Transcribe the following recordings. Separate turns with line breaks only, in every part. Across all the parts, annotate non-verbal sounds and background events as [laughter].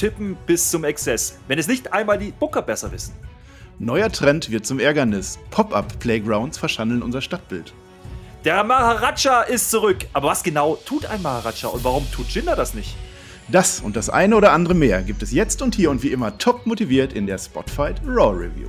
tippen bis zum Exzess, wenn es nicht einmal die Booker besser wissen.
Neuer Trend wird zum Ärgernis. Pop-up-Playgrounds verschandeln unser Stadtbild.
Der Maharaja ist zurück. Aber was genau tut ein Maharaja und warum tut Jinder das nicht?
Das und das eine oder andere mehr gibt es jetzt und hier und wie immer top motiviert in der Spotfight Raw Review.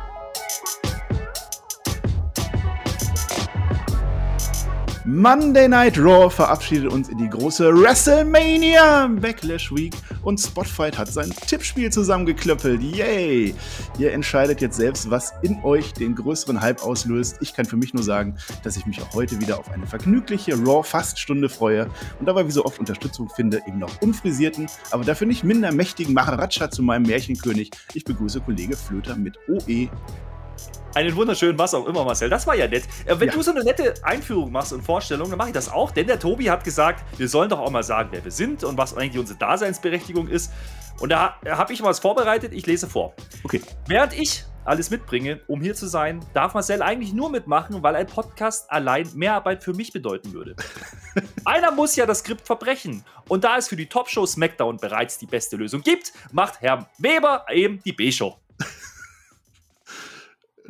Monday Night Raw verabschiedet uns in die große WrestleMania Backlash Week und Spotfight hat sein Tippspiel zusammengeklöppelt. Yay! Ihr entscheidet jetzt selbst, was in euch den größeren Hype auslöst. Ich kann für mich nur sagen, dass ich mich auch heute wieder auf eine vergnügliche Raw-Faststunde freue und dabei wie so oft Unterstützung finde, eben noch unfrisierten, aber dafür nicht minder mächtigen Maharaja zu meinem Märchenkönig. Ich begrüße Kollege Flöter mit OE
einen wunderschönen was auch immer, Marcel. Das war ja nett. Äh, wenn ja. du so eine nette Einführung machst und Vorstellung, dann mache ich das auch. Denn der Tobi hat gesagt, wir sollen doch auch mal sagen, wer wir sind und was eigentlich unsere Daseinsberechtigung ist. Und da habe ich was vorbereitet. Ich lese vor.
Okay.
Während ich alles mitbringe, um hier zu sein, darf Marcel eigentlich nur mitmachen, weil ein Podcast allein mehr Arbeit für mich bedeuten würde. [laughs] Einer muss ja das Skript verbrechen. Und da es für die Top-Show SmackDown bereits die beste Lösung gibt, macht Herr Weber eben die B-Show. [laughs]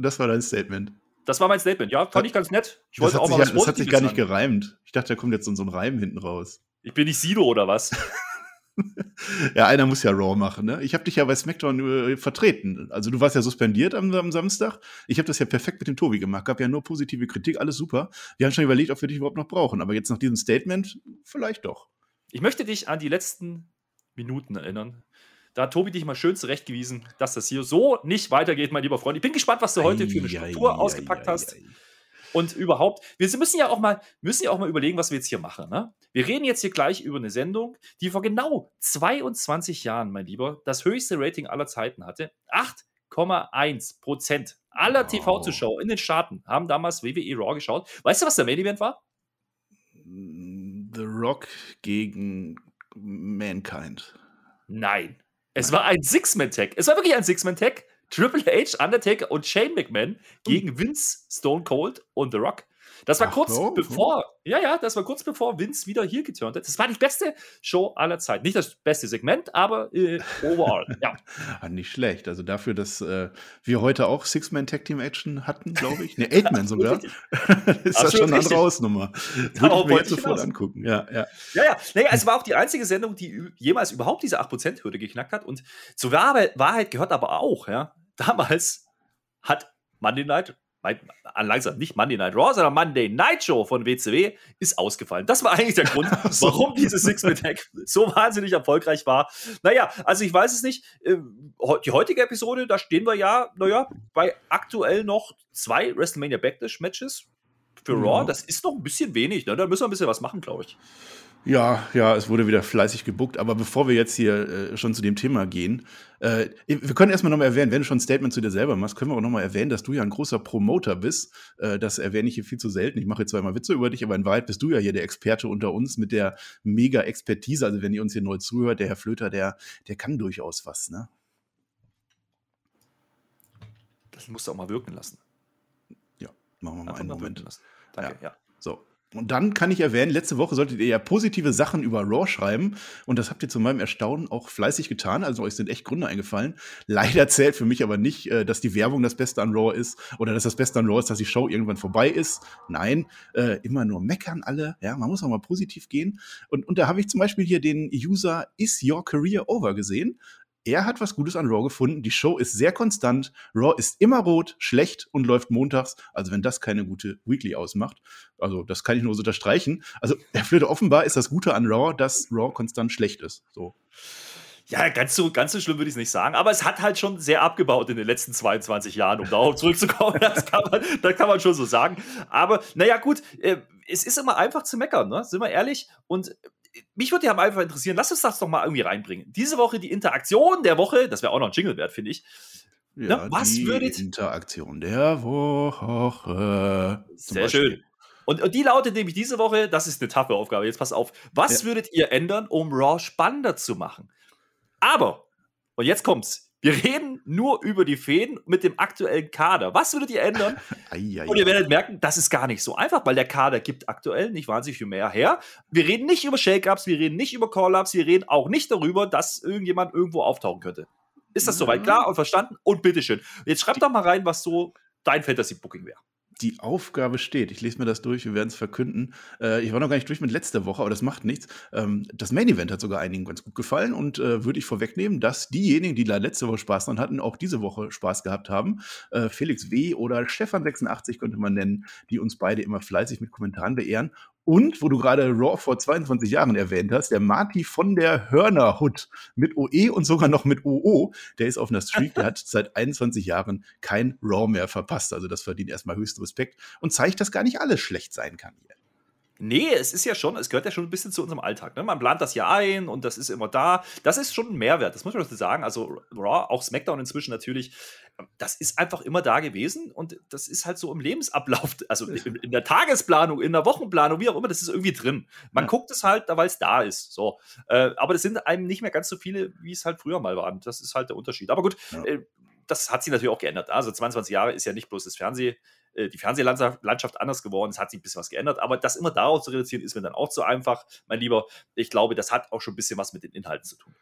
Das war dein Statement.
Das war mein Statement, ja. Fand ich ganz nett. Ich
wollte auch mal was Das hat sich gar nicht gereimt. Ich dachte, da kommt jetzt so ein Reim hinten raus.
Ich bin nicht Sido oder was? [laughs]
ja, einer muss ja Raw machen. Ne? Ich habe dich ja bei SmackDown äh, vertreten. Also du warst ja suspendiert am, am Samstag. Ich habe das ja perfekt mit dem Tobi gemacht. Gab ja nur positive Kritik, alles super. Wir haben schon überlegt, ob wir dich überhaupt noch brauchen. Aber jetzt nach diesem Statement vielleicht doch.
Ich möchte dich an die letzten Minuten erinnern, da hat Tobi dich mal schön zurechtgewiesen, dass das hier so nicht weitergeht, mein lieber Freund. Ich bin gespannt, was du heute für eine Struktur ausgepackt hast. Und überhaupt, wir müssen ja auch mal, müssen ja auch mal überlegen, was wir jetzt hier machen. Ne? Wir reden jetzt hier gleich über eine Sendung, die vor genau 22 Jahren, mein Lieber, das höchste Rating aller Zeiten hatte. 8,1 Prozent aller TV-Zuschauer in den Staaten haben damals WWE Raw geschaut. Weißt du, was der Main Event war?
The Rock gegen Mankind.
Nein. Es war ein Six-Man-Tag. Es war wirklich ein Six-Man-Tag. Triple H, Undertaker und Shane McMahon gegen Vince, Stone Cold und The Rock. Das war Ach, kurz so, bevor, so. ja, ja, das war kurz bevor Vince wieder hier geturnt hat. Das war die beste Show aller Zeiten. Nicht das beste Segment, aber äh, overall, ja. [laughs]
Ah, nicht schlecht. Also dafür, dass äh, wir heute auch Six-Man-Tag-Team-Action hatten, glaube ich. Ne, Eight-Man [laughs] sogar. [laughs] ist das schon eine andere Hausnummer. Würde ich mir jetzt sofort angucken. Ja, ja.
Ja, ja. Nee, es war auch die einzige Sendung, die jemals überhaupt diese 8%-Hürde geknackt hat. Und zur Wahrheit gehört aber auch, ja, damals hat Monday Night langsam nicht Monday Night Raw, sondern Monday Night Show von WCW ist ausgefallen. Das war eigentlich der Grund, [laughs] warum dieses Six-Man-Tag [laughs] so wahnsinnig erfolgreich war. Naja, also ich weiß es nicht. Ähm, die heutige Episode, da stehen wir ja, naja, bei aktuell noch zwei WrestleMania Backlash-Matches für Raw. Das ist noch ein bisschen wenig. Ne? Da müssen wir ein bisschen was machen, glaube ich.
Ja, ja, es wurde wieder fleißig gebuckt. Aber bevor wir jetzt hier äh, schon zu dem Thema gehen, äh, wir können erstmal nochmal erwähnen, wenn du schon ein Statement zu dir selber machst, können wir auch nochmal erwähnen, dass du ja ein großer Promoter bist. Äh, das erwähne ich hier viel zu selten. Ich mache jetzt zwar immer Witze über dich, aber in Wahrheit bist du ja hier der Experte unter uns mit der mega Expertise. Also wenn ihr uns hier neu zuhört, der Herr Flöter, der, der kann durchaus was, ne?
Das musst du auch mal wirken lassen.
Ja, machen wir mal Einfach einen Moment.
Danke, ja. ja.
So, und dann kann ich erwähnen, letzte Woche solltet ihr ja positive Sachen über Raw schreiben. Und das habt ihr zu meinem Erstaunen auch fleißig getan. Also euch sind echt Gründe eingefallen. Leider zählt für mich aber nicht, äh, dass die Werbung das Beste an Raw ist oder dass das Beste an Raw ist, dass die Show irgendwann vorbei ist. Nein, äh, immer nur meckern alle. Ja, man muss auch mal positiv gehen. Und, und da habe ich zum Beispiel hier den User Is Your Career Over gesehen er hat was Gutes an Raw gefunden. Die Show ist sehr konstant. Raw ist immer rot, schlecht und läuft montags. Also wenn das keine gute Weekly ausmacht, also das kann ich nur so unterstreichen. Also [laughs] Herr Flöte, offenbar ist das Gute an Raw, dass Raw konstant schlecht ist. So.
Ja, ganz so, ganz so schlimm würde ich es nicht sagen, aber es hat halt schon sehr abgebaut in den letzten 22 Jahren, um darauf [laughs] zurückzukommen. Das kann man, das kann man schon so sagen. Aber naja, gut, äh, es ist immer einfach zu meckern, ne? sind wir ehrlich. Und mich würde ja einfach interessieren, lass uns das doch mal irgendwie reinbringen. Diese Woche die Interaktion der Woche, das wäre auch noch ein Jingle wert, finde ich.
Ja, Na, was die würdet Interaktion der Woche.
Sehr Beispiel. schön. Und, und, die lautet nämlich diese Woche, das ist eine taffe Aufgabe, jetzt pass auf, was ja. würdet ihr ändern, um Raw spannender zu machen? Aber, und jetzt kommt's, wir reden nur über die Fäden mit dem aktuellen Kader. Was würdet ihr ändern? [laughs] Und ihr werdet merken, das ist gar nicht so einfach, weil der Kader gibt aktuell nicht wahnsinnig viel mehr her. Wir reden nicht über Shake-Ups, wir reden nicht über Call-Ups, wir reden auch nicht darüber, dass irgendjemand irgendwo auftauchen könnte. Ist das soweit klar und verstanden? Und bitteschön. Jetzt schreibt doch mal rein, was so dein Fantasy-Booking wäre
die Aufgabe steht. Ich lese mir das durch, wir werden es verkünden. Äh, ich war noch gar nicht durch mit letzter Woche, aber das macht nichts. Ähm, das Main Event hat sogar einigen ganz gut gefallen und äh, würde ich vorwegnehmen, dass diejenigen, die da letzte Woche Spaß dran hatten, auch diese Woche Spaß gehabt haben. Äh, Felix W. oder Stefan86 könnte man nennen, die uns beide immer fleißig mit Kommentaren beehren. Und, wo du gerade Raw vor 22 Jahren erwähnt hast, der Marty von der Hörnerhut mit OE und sogar noch mit OO, der ist auf einer Streak, der hat [laughs] seit 21 Jahren kein Raw mehr verpasst. Also das verdient erstmal höchsten Respekt und zeigt, dass gar nicht alles schlecht sein kann hier.
Nee, es ist ja schon, es gehört ja schon ein bisschen zu unserem Alltag. Ne? Man plant das ja ein und das ist immer da. Das ist schon ein Mehrwert, das muss man sagen. Also Raw, auch SmackDown inzwischen natürlich, das ist einfach immer da gewesen und das ist halt so im Lebensablauf, [laughs] also in, in der Tagesplanung, in der Wochenplanung, wie auch immer, das ist irgendwie drin. Man ja. guckt es halt, weil es da ist. So. Äh, aber das sind einem nicht mehr ganz so viele, wie es halt früher mal waren. Das ist halt der Unterschied. Aber gut, ja. äh, das hat sich natürlich auch geändert. Also 22 Jahre ist ja nicht bloß das Fernsehen äh, die Fernsehlandschaft anders geworden, es hat sich ein bisschen was geändert, aber das immer darauf zu reduzieren, ist mir dann auch zu einfach, mein Lieber. Ich glaube, das hat auch schon ein bisschen was mit den Inhalten zu tun.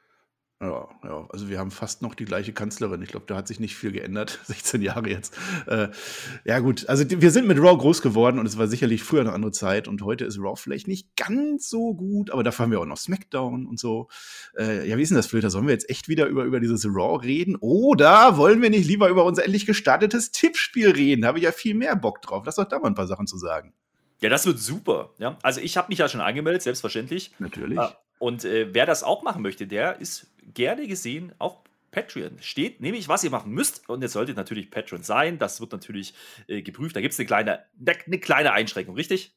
Ja, ja, also wir haben fast noch die gleiche Kanzlerin. Ich glaube, da hat sich nicht viel geändert. [laughs] 16 Jahre jetzt. Äh, ja, gut. Also wir sind mit Raw groß geworden und es war sicherlich früher eine andere Zeit und heute ist Raw vielleicht nicht ganz so gut, aber dafür haben wir auch noch SmackDown und so. Äh, ja, wie ist denn das, Flöter? Sollen wir jetzt echt wieder über, über dieses Raw reden? Oder wollen wir nicht lieber über unser endlich gestartetes Tippspiel reden? Da habe ich ja viel mehr Bock drauf. Lass doch da mal ein paar Sachen zu sagen.
Ja, das wird super. Ja, also ich habe mich ja schon angemeldet, selbstverständlich.
Natürlich. Äh,
und äh, wer das auch machen möchte, der ist gerne gesehen auf Patreon. Steht nämlich, was ihr machen müsst. Und jetzt solltet natürlich Patreon sein. Das wird natürlich äh, geprüft. Da gibt es eine kleine, eine kleine Einschränkung, richtig?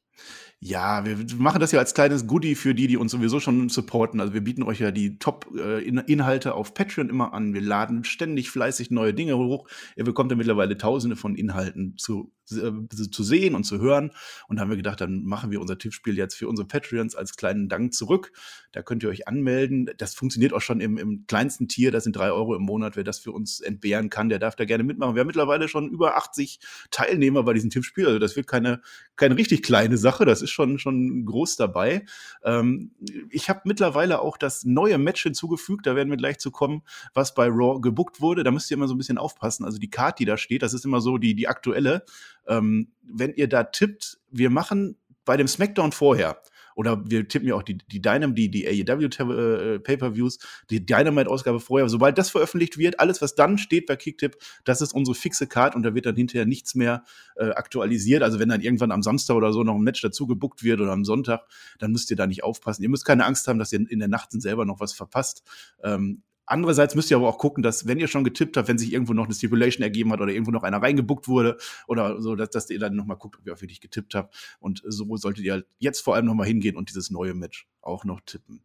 Ja, wir machen das ja als kleines Goodie für die, die uns sowieso schon supporten. Also wir bieten euch ja die Top-Inhalte auf Patreon immer an. Wir laden ständig fleißig neue Dinge hoch. Ihr bekommt ja mittlerweile tausende von Inhalten zu, äh, zu sehen und zu hören. Und da haben wir gedacht, dann machen wir unser Tippspiel jetzt für unsere Patreons als kleinen Dank zurück. Da könnt ihr euch anmelden. Das funktioniert auch schon im, im kleinsten Tier. Das sind drei Euro im Monat. Wer das für uns entbehren kann, der darf da gerne mitmachen. Wir haben mittlerweile schon über 80 Teilnehmer bei diesem Tippspiel. Also das wird keine, keine richtig kleine Sache. Das ist schon, schon groß dabei. Ähm, ich habe mittlerweile auch das neue Match hinzugefügt, da werden wir gleich zu kommen, was bei Raw gebuckt wurde. Da müsst ihr immer so ein bisschen aufpassen. Also die Karte, die da steht, das ist immer so die, die aktuelle. Ähm, wenn ihr da tippt, wir machen bei dem SmackDown vorher, oder wir tippen ja auch die, die Dynam, die, die AEW äh, Pay-Per-Views, die Dynamite-Ausgabe vorher. Sobald das veröffentlicht wird, alles, was dann steht bei Kicktip, das ist unsere fixe Card und da wird dann hinterher nichts mehr äh, aktualisiert. Also wenn dann irgendwann am Samstag oder so noch ein Match dazu gebuckt wird oder am Sonntag, dann müsst ihr da nicht aufpassen. Ihr müsst keine Angst haben, dass ihr in der Nacht selber noch was verpasst. Ähm, Andererseits müsst ihr aber auch gucken, dass, wenn ihr schon getippt habt, wenn sich irgendwo noch eine Stipulation ergeben hat oder irgendwo noch einer reingebuckt wurde oder so, dass, dass ihr dann nochmal guckt, ob ihr auch wirklich getippt habt. Und so solltet ihr halt jetzt vor allem nochmal hingehen und dieses neue Match auch noch tippen.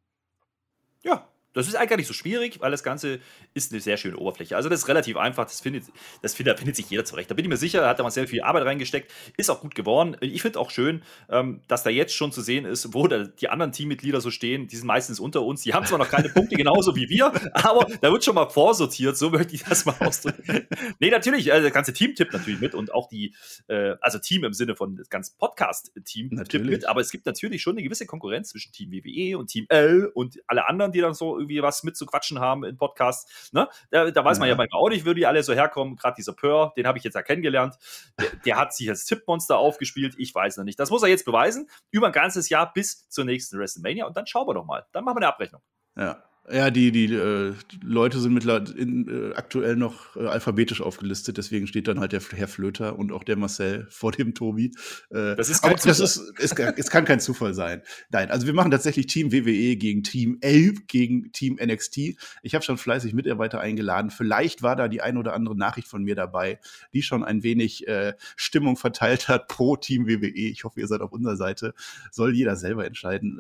Ja, das ist eigentlich gar nicht so schwierig, weil das Ganze ist eine sehr schöne Oberfläche. Also das ist relativ einfach, das findet, das findet, da findet sich jeder zurecht. Da bin ich mir sicher, da hat er sehr viel Arbeit reingesteckt, ist auch gut geworden. Ich finde auch schön, ähm, dass da jetzt schon zu sehen ist, wo da die anderen Teammitglieder so stehen. Die sind meistens unter uns. Die haben zwar noch keine Punkte [laughs] genauso wie wir, aber da wird schon mal vorsortiert, so möchte ich das mal [laughs] ausdrücken. nee, natürlich, also das ganze Team tippt natürlich mit und auch die, äh, also Team im Sinne von das ganze Podcast-Team tippt mit, aber es gibt natürlich schon eine gewisse Konkurrenz zwischen Team WWE und Team L und alle anderen, die dann so irgendwie was mitzuquatschen haben in Podcasts. Ne? Da, da weiß man ja manchmal auch nicht, wo die alle so herkommen. Gerade dieser Pör, den habe ich jetzt ja kennengelernt. Der, der, hat sich als Tippmonster aufgespielt. Ich weiß noch nicht. Das muss er jetzt beweisen. Über ein ganzes Jahr bis zur nächsten WrestleMania. Und dann schauen wir doch mal. Dann machen wir eine Abrechnung.
Ja. Ja, die, die äh, Leute sind mittlerweile äh, aktuell noch äh, alphabetisch aufgelistet, deswegen steht dann halt der Herr Flöter und auch der Marcel [laughs] vor dem Tobi. Äh, das ist kein Zufall. Das ist, ist, es kann kein Zufall sein. Nein, also wir machen tatsächlich Team WWE gegen Team L gegen Team NXT. Ich habe schon fleißig Mitarbeiter eingeladen. Vielleicht war da die ein oder andere Nachricht von mir dabei, die schon ein wenig äh, Stimmung verteilt hat pro Team WWE. Ich hoffe, ihr seid auf unserer Seite. Soll jeder selber entscheiden.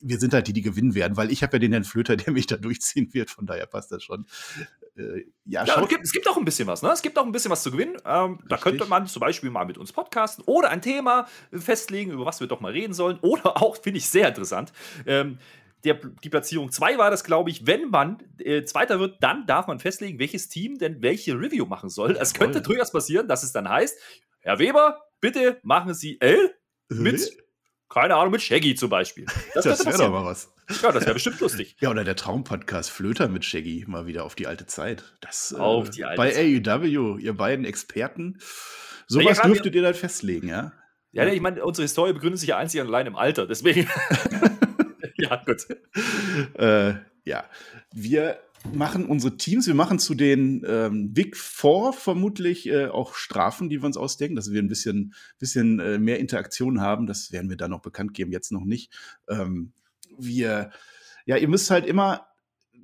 Äh, wir sind halt die, die gewinnen werden, weil ich habe ja den Herrn Flöter, der mich da durchziehen wird, von daher passt das schon.
Äh, ja, ja es, gibt, es gibt auch ein bisschen was, ne? Es gibt auch ein bisschen was zu gewinnen. Ähm, da könnte man zum Beispiel mal mit uns podcasten oder ein Thema festlegen, über was wir doch mal reden sollen. Oder [laughs] auch, finde ich sehr interessant, ähm, der, die Platzierung 2 war das, glaube ich, wenn man äh, Zweiter wird, dann darf man festlegen, welches Team denn welche Review machen soll. Es könnte durchaus passieren, dass es dann heißt, Herr Weber, bitte machen Sie L mit, keine Ahnung, mit Shaggy zum Beispiel. [laughs]
Das, das wäre doch mal was.
Ja, das wäre bestimmt lustig.
Ja, oder der Traumpodcast Flöter mit Shaggy mal wieder auf die alte Zeit. Das,
äh, auf die alte
bei Zeit. AEW, ihr beiden Experten. Sowas ja, dürftet ihr dann festlegen, ja?
Ja, ich meine, unsere Historie begründet sich ja einzig und allein im Alter, deswegen. [laughs] [laughs]
ja, gut. Äh, ja, wir machen unsere Teams, wir machen zu den ähm, Big Four vermutlich äh, auch Strafen, die wir uns ausdenken, dass wir ein bisschen, bisschen äh, mehr Interaktion haben. Das werden wir dann noch bekannt geben, jetzt noch nicht. Ähm, wir, ja, ihr müsst halt immer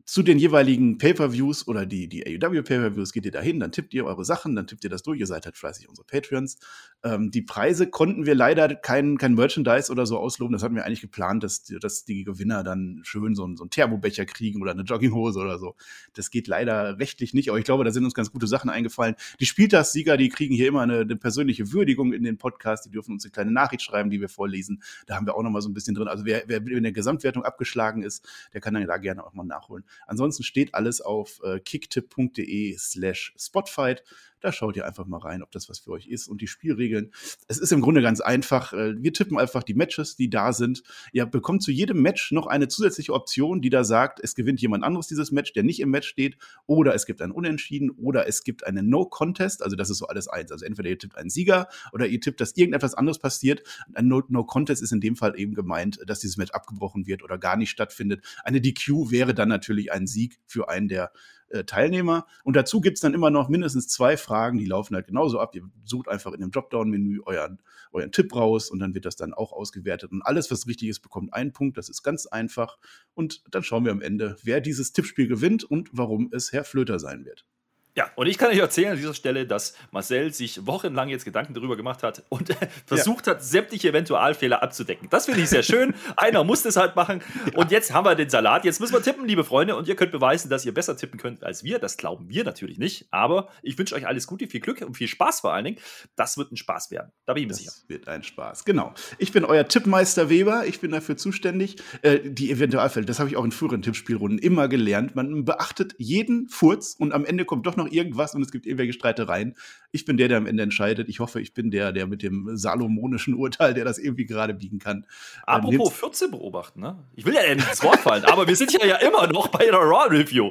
zu den jeweiligen Pay-per-Views oder die, die AEW Pay-per-Views geht ihr dahin, dann tippt ihr eure Sachen, dann tippt ihr das durch, ihr seid halt fleißig unsere Patreons. Ähm, die Preise konnten wir leider kein, kein Merchandise oder so ausloben, das hatten wir eigentlich geplant, dass, dass die Gewinner dann schön so, einen, so einen Thermobecher kriegen oder eine Jogginghose oder so. Das geht leider rechtlich nicht, aber ich glaube, da sind uns ganz gute Sachen eingefallen. Die Spieltagssieger, die kriegen hier immer eine, eine persönliche Würdigung in den Podcast, die dürfen uns eine kleine Nachricht schreiben, die wir vorlesen. Da haben wir auch noch mal so ein bisschen drin. Also wer, wer in der Gesamtwertung abgeschlagen ist, der kann dann da gerne auch mal nachholen. Ansonsten steht alles auf äh, kicktipp.de slash spotfight. Da schaut ihr einfach mal rein, ob das was für euch ist. Und die Spielregeln, es ist im Grunde ganz einfach. Äh, wir tippen einfach die Matches, die da sind. Ihr bekommt zu jedem Match noch eine zusätzliche Option, die da sagt, es gewinnt jemand anderes dieses Match, der nicht im Match steht. Oder es gibt ein Unentschieden oder es gibt eine No-Contest. Also das ist so alles eins. Also entweder ihr tippt einen Sieger oder ihr tippt, dass irgendetwas anderes passiert. Ein No-Contest ist in dem Fall eben gemeint, dass dieses Match abgebrochen wird oder gar nicht stattfindet. Eine DQ wäre dann natürlich ein Sieg für einen der äh, Teilnehmer. Und dazu gibt es dann immer noch mindestens zwei Fragen, die laufen halt genauso ab. Ihr sucht einfach in dem Dropdown-Menü euren, euren Tipp raus und dann wird das dann auch ausgewertet. Und alles, was richtig ist, bekommt einen Punkt. Das ist ganz einfach. Und dann schauen wir am Ende, wer dieses Tippspiel gewinnt und warum es Herr Flöter sein wird.
Ja, und ich kann euch erzählen an dieser Stelle, dass Marcel sich wochenlang jetzt Gedanken darüber gemacht hat und [laughs] versucht ja. hat, sämtliche Eventualfehler abzudecken. Das finde ich sehr schön. Einer muss das halt machen. Ja. Und jetzt haben wir den Salat. Jetzt müssen wir tippen, liebe Freunde. Und ihr könnt beweisen, dass ihr besser tippen könnt als wir. Das glauben wir natürlich nicht. Aber ich wünsche euch alles Gute, viel Glück und viel Spaß vor allen Dingen. Das wird ein Spaß werden. Da bin ich mir
das
sicher.
wird ein Spaß. Genau. Ich bin euer Tippmeister Weber. Ich bin dafür zuständig. Äh, die Eventualfälle, das habe ich auch in früheren Tippspielrunden immer gelernt. Man beachtet jeden Furz und am Ende kommt doch noch irgendwas und es gibt irgendwelche Streitereien. Ich bin der, der am Ende entscheidet. Ich hoffe, ich bin der, der mit dem salomonischen Urteil, der das irgendwie gerade biegen kann.
Apropos 14 beobachten, ne? Ich will ja nicht ins Wort fallen, aber wir sind ja, ja immer noch bei der Raw Review.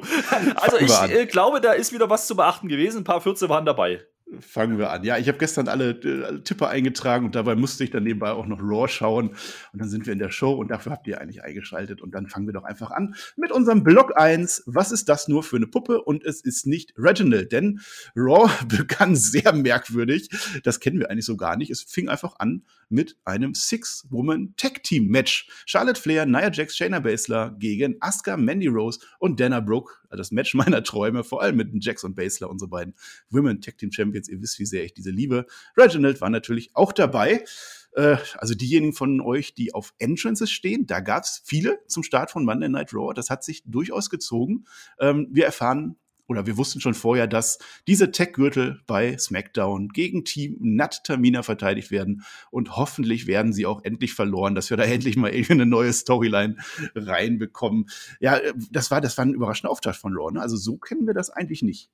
Also ich äh, glaube, da ist wieder was zu beachten gewesen. Ein paar 14 waren dabei.
Fangen wir an. Ja, ich habe gestern alle, alle Tipper eingetragen und dabei musste ich dann nebenbei auch noch Raw schauen. Und dann sind wir in der Show und dafür habt ihr eigentlich eingeschaltet. Und dann fangen wir doch einfach an mit unserem Block 1. Was ist das nur für eine Puppe? Und es ist nicht Reginald, denn Raw [laughs] begann sehr merkwürdig. Das kennen wir eigentlich so gar nicht. Es fing einfach an mit einem Six-Woman-Tag-Team-Match. Charlotte Flair, Nia Jax, Shayna Baszler gegen Asuka, Mandy Rose und Dana Brooke. Das Match [laughs] meiner Träume, vor allem mit Jax und Baszler, unsere beiden Women-Tag-Team-Champions. Ihr wisst, wie sehr ich diese liebe. Reginald war natürlich auch dabei äh, also diejenigen von euch, die auf Entrances stehen, da gab es viele zum Start von Monday Night Raw. Das hat sich durchaus gezogen. Ähm, wir erfahren oder wir wussten schon vorher, dass diese Tech-Gürtel bei SmackDown gegen Team Nat Tamina verteidigt werden und hoffentlich werden sie auch endlich verloren, dass wir da [laughs] endlich mal irgendwie eine neue Storyline reinbekommen. Ja, äh, das war, das war ein überraschender Auftakt von Raw. Ne? Also so kennen wir das eigentlich nicht.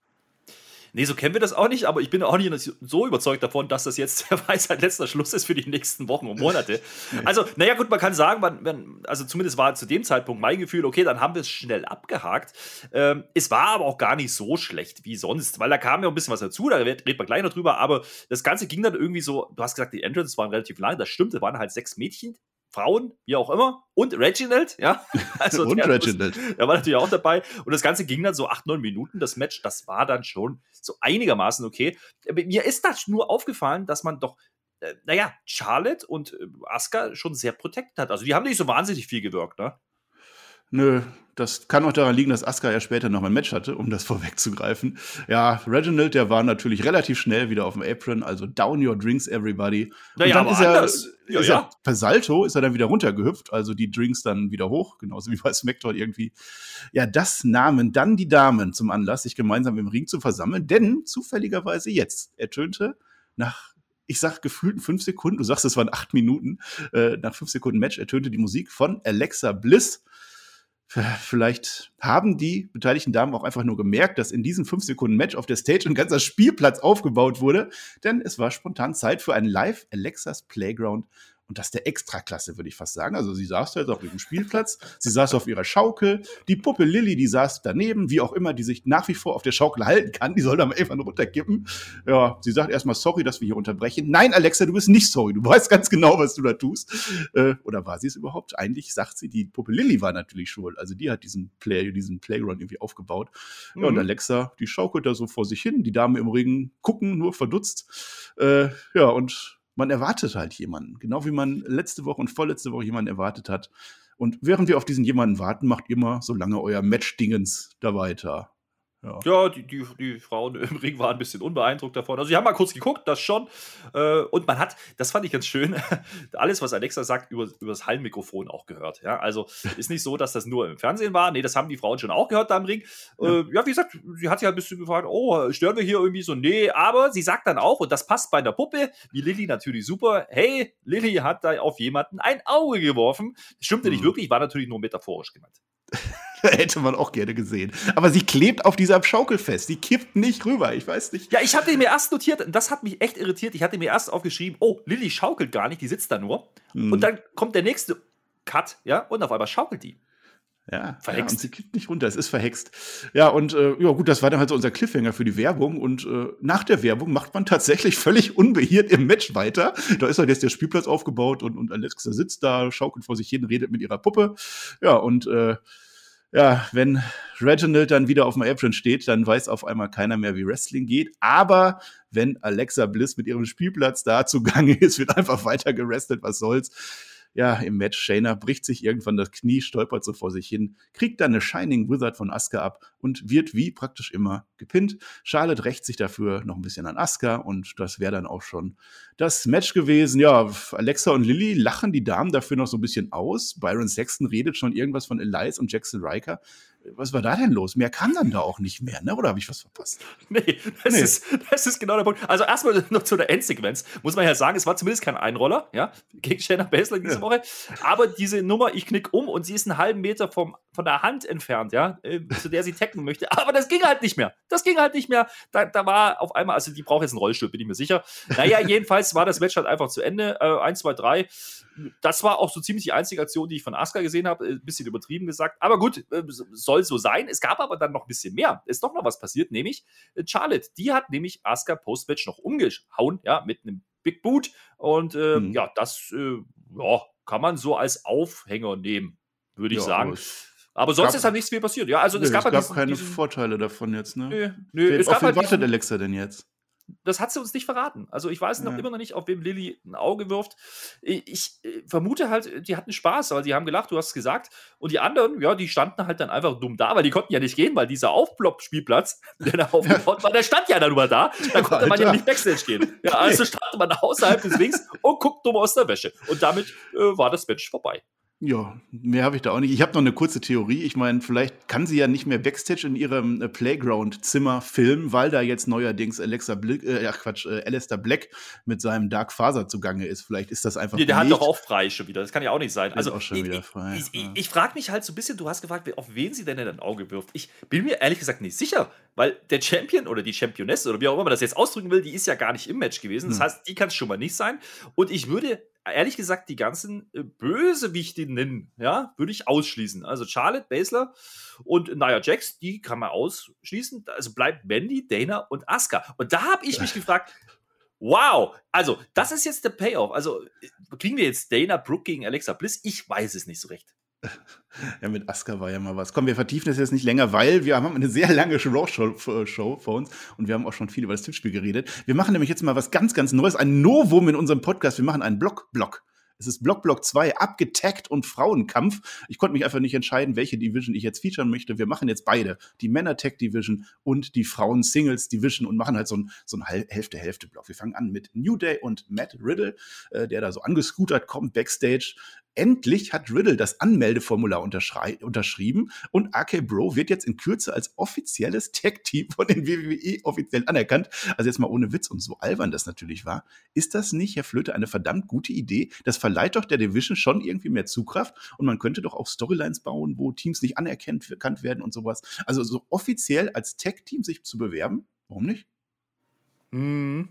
Nee, so kennen wir das auch nicht, aber ich bin auch nicht so überzeugt davon, dass das jetzt [laughs] der Weisheit letzter Schluss ist für die nächsten Wochen und Monate. [laughs] Also, naja, gut, man kann sagen, man, man, also zumindest war zu dem Zeitpunkt mein Gefühl, okay, dann haben wir es schnell abgehakt. Ähm, es war aber auch gar nicht so schlecht wie sonst, weil da kam ja ein bisschen was dazu, da reden wir gleich noch drüber, aber das Ganze ging dann irgendwie so, du hast gesagt, die Entrance waren relativ lang, das stimmt, es waren halt sechs Mädchen, Frauen, wie auch immer, und Reginald, ja. [laughs]
Also und Reginald.
Der war natürlich auch dabei. Und das Ganze ging dann so acht, neun Minuten. Das Match, das war dann schon so einigermaßen okay. Mir ist das nur aufgefallen, dass man doch, äh, naja, Charlotte und äh, Asuka schon sehr protected hat. Also die haben nicht so wahnsinnig viel gewirkt, ne?
Nö, das kann auch daran liegen, dass Asuka ja später noch ein Match hatte, um das [laughs] vorwegzugreifen. Ja, Reginald, der war natürlich relativ schnell wieder auf dem Apron, also down your drinks, everybody.
Naja,
und dann ist
anders.
er, ja, ist ja. er per Salto ist er dann wieder runtergehüpft, also die Drinks dann wieder hoch, genauso wie bei SmackDown irgendwie. Ja, das nahmen dann die Damen zum Anlass, sich gemeinsam im Ring zu versammeln, denn zufälligerweise jetzt ertönte nach ich sag gefühlten fünf Sekunden, du sagst, es waren acht Minuten, äh, nach fünf Sekunden Match ertönte die Musik von Alexa Bliss. Vielleicht haben die beteiligten Damen auch einfach nur gemerkt, dass in diesem 5 Sekunden Match auf der Stage ein ganzer Spielplatz aufgebaut wurde, denn es war spontan Zeit für ein Live Alexas Playground und das der Extraklasse, würde ich fast sagen. Also sie saß da jetzt auf ihrem Spielplatz, sie saß auf ihrer Schaukel, die Puppe Lilly, die saß daneben, wie auch immer, die sich nach wie vor auf der Schaukel halten kann, die soll da mal irgendwann runterkippen. Ja, sie sagt erstmal sorry, dass wir hier unterbrechen. Nein, Alexa, du bist nicht sorry, du weißt ganz genau, was du da tust. Äh, oder war sie es überhaupt? Eigentlich sagt sie, die Puppe Lilly war natürlich schuld. Also die hat diesen Play, diesen Playground irgendwie aufgebaut. Ja, und
Mhm.
Alexa, die schaukelt da so vor sich hin, die Damen im Ring gucken, nur verdutzt. Äh, ja, und man erwartet halt jemanden. Genau wie man letzte Woche und vorletzte Woche jemanden erwartet hat. Und während wir auf diesen jemanden warten, macht immer, solange euer Match-Dingens da weiter. Ja.
Ja, die, die, die Frauen [laughs] im Ring waren ein bisschen unbeeindruckt davon. Also, sie haben mal kurz geguckt, das schon. Äh, und man hat, das fand ich ganz schön, [laughs] alles, was Alexa sagt, über, über das Hallmikrofon auch gehört. Ja, also ist nicht so, dass das nur im Fernsehen war. Nee, das haben die Frauen schon auch gehört da im Ring. Äh, ja, wie gesagt, sie hat sich halt ein bisschen gefragt, oh, stören wir hier irgendwie so? Nee, aber sie sagt dann auch, und das passt bei der Puppe, wie Lilly natürlich super, hey, Lilly hat da auf jemanden ein Auge geworfen. Stimmte nicht
Mhm.
wirklich, war natürlich nur metaphorisch gemeint. [laughs] [laughs]
Hätte man auch gerne gesehen. Aber sie klebt auf dieser Schaukel fest. Sie kippt nicht rüber. Ich weiß nicht.
Ja, ich hatte mir erst notiert, und das hat mich echt irritiert. Ich hatte mir erst aufgeschrieben, oh, Lilly schaukelt gar nicht, die sitzt da nur.
Hm.
Und dann kommt der nächste Cut, ja, und auf einmal schaukelt die.
Ja,
Verhext.
Ja, und sie kippt nicht runter, es ist verhext. Ja, und äh, ja, gut, das war dann halt so unser Cliffhanger für die Werbung. Und äh, nach der Werbung macht man tatsächlich [laughs] völlig unbeirrt im Match weiter. Da ist halt jetzt der Spielplatz aufgebaut und, und Alexa sitzt da, schaukelt vor sich hin, redet mit ihrer Puppe. Ja, und äh, ja, wenn Reginald dann wieder auf dem Apron steht, dann weiß auf einmal keiner mehr, wie Wrestling geht. Aber wenn Alexa Bliss mit ihrem Spielplatz da [laughs] zugange ist, wird einfach weiter gerestelt, was soll's ja, im Match Shayna bricht sich irgendwann das Knie, stolpert so vor sich hin, kriegt dann eine Shining Wizard von Asuka ab und wird wie praktisch immer gepinnt. Charlotte rächt sich dafür noch ein bisschen an Asuka und das wäre dann auch schon das Match gewesen. Ja, Alexa und Lilly lachen die Damen dafür noch so ein bisschen aus. Byron Sexton redet schon irgendwas von Elias und Jackson Riker. Was war da denn los? Mehr kam dann da auch nicht mehr, ne? Oder habe ich was verpasst? [laughs]
Nee, das,
Nee.
Ist, das ist genau der Punkt. Also erstmal [laughs] noch zu der Endsequenz. Muss man ja sagen, es war zumindest kein Einroller, ja, gegen Shayna Baszler diese
Ja.
Woche. Aber diese Nummer, ich knick um und sie ist einen halben Meter vom, von der Hand entfernt, ja, äh, zu der sie tacken möchte. Aber das ging halt nicht mehr. Das ging halt nicht mehr. Da, da war auf einmal, also die braucht jetzt einen Rollstuhl, bin ich mir sicher. Naja, [laughs] jedenfalls war das Match halt einfach zu Ende. Äh, 1, 2, 3. Das war auch so ziemlich die einzige Aktion, die ich von Asuka gesehen habe. Ein bisschen übertrieben gesagt. Aber gut, äh, soll so sein. Es gab aber dann noch ein bisschen mehr. Ist doch noch was passiert, nämlich äh, Charlotte. Die hat nämlich Asuka Postmatch noch umgehauen, ja, mit einem Big Boot. Und äh,
Mhm.
ja, das äh, ja, kann man so als Aufhänger nehmen, würde ich
Ja,
sagen.
aber es-
Aber sonst
gab-
ist halt nichts viel passiert. Ja, also
Nö,
es gab, halt diesen-
keine
diesen,
Vorteile davon jetzt, ne?
Nö, nö, es
auf
gab
wen
halt
wartet Alexa denn jetzt?
das hat sie uns nicht verraten. Also ich weiß noch
Ja.
immer noch nicht, auf wem Lilly ein Auge wirft. Ich, ich äh, vermute halt, die hatten Spaß, weil die haben gelacht, du hast es gesagt. Und die anderen, ja, die standen halt dann einfach dumm da, weil die konnten ja nicht gehen, weil dieser Aufplopp-Spielplatz, [laughs] der da aufgebaut war, der stand ja dann nur da. Da konnte man ja
Alter.
nicht Backstage gehen. Ja, also stand man außerhalb des Rings und guckt dumm aus der Wäsche. Und damit äh, war das Match vorbei.
Ja, mehr habe ich da auch nicht. Ich habe noch eine kurze Theorie. Ich meine, vielleicht kann sie ja nicht mehr Backstage in ihrem äh, Playground-Zimmer filmen, weil da jetzt neuerdings Alexa Blick, äh, ach Quatsch, äh, Alistair Black mit seinem Dark Faser zugange ist. Vielleicht ist das einfach.
Nee, der hat
belegt.
doch auch frei schon wieder. Das kann ja auch nicht sein.
Der
Also,
ist auch schon
ich,
wieder frei,
Ich, ich, ich frage mich halt so ein bisschen, du hast gefragt, auf wen sie denn ein Auge wirft. Ich bin mir ehrlich gesagt nicht sicher, weil der Champion oder die Championess oder wie auch immer man das jetzt ausdrücken will, die ist ja gar nicht im Match gewesen. Das
Hm.
heißt, die kann es schon mal nicht sein. Und ich würde ehrlich gesagt die ganzen äh, Bösewichtinnen, ja, würde ich ausschließen. Also Charlotte, Baszler und Nia Jax, die kann man ausschließen. Also bleibt Mandy, Dana und Asuka. Und da habe ich mich [laughs] gefragt, Wow, also das ist jetzt der Payoff. Also äh, kriegen wir jetzt Dana Brooke gegen Alexa Bliss? Ich weiß es nicht so recht. [laughs]
Ja, mit Asuka war ja mal was. Komm, wir vertiefen das jetzt nicht länger, weil wir haben eine sehr lange Raw-Show Show vor uns und wir haben auch schon viel über das Tippspiel geredet. Wir machen nämlich jetzt mal was ganz, ganz Neues, ein Novum in unserem Podcast. Wir machen einen Block-Block. Es ist Block Block 2, abgetaggt und Frauenkampf. Ich konnte mich einfach nicht entscheiden, welche Division ich jetzt featuren möchte. Wir machen jetzt beide. Die Männer-Tag-Division und die Frauen-Singles-Division und machen halt so ein, so Hälfte-Hälfte-Block. Wir fangen an mit New Day und Matt Riddle, äh, der da so angescootert kommt, Backstage. Endlich hat Riddle das Anmeldeformular unterschrieben und RK Bro wird jetzt in Kürze als offizielles Tag-Team von den WWE offiziell anerkannt. Also jetzt mal ohne Witz und so albern das natürlich war. Ist das nicht, Herr Flöte, eine verdammt gute Idee? Das verleiht doch der Division schon irgendwie mehr Zugkraft und man könnte doch auch Storylines bauen, wo Teams nicht anerkannt werden und sowas. Also so offiziell als Tag-Team sich zu bewerben, warum nicht?
Mhm.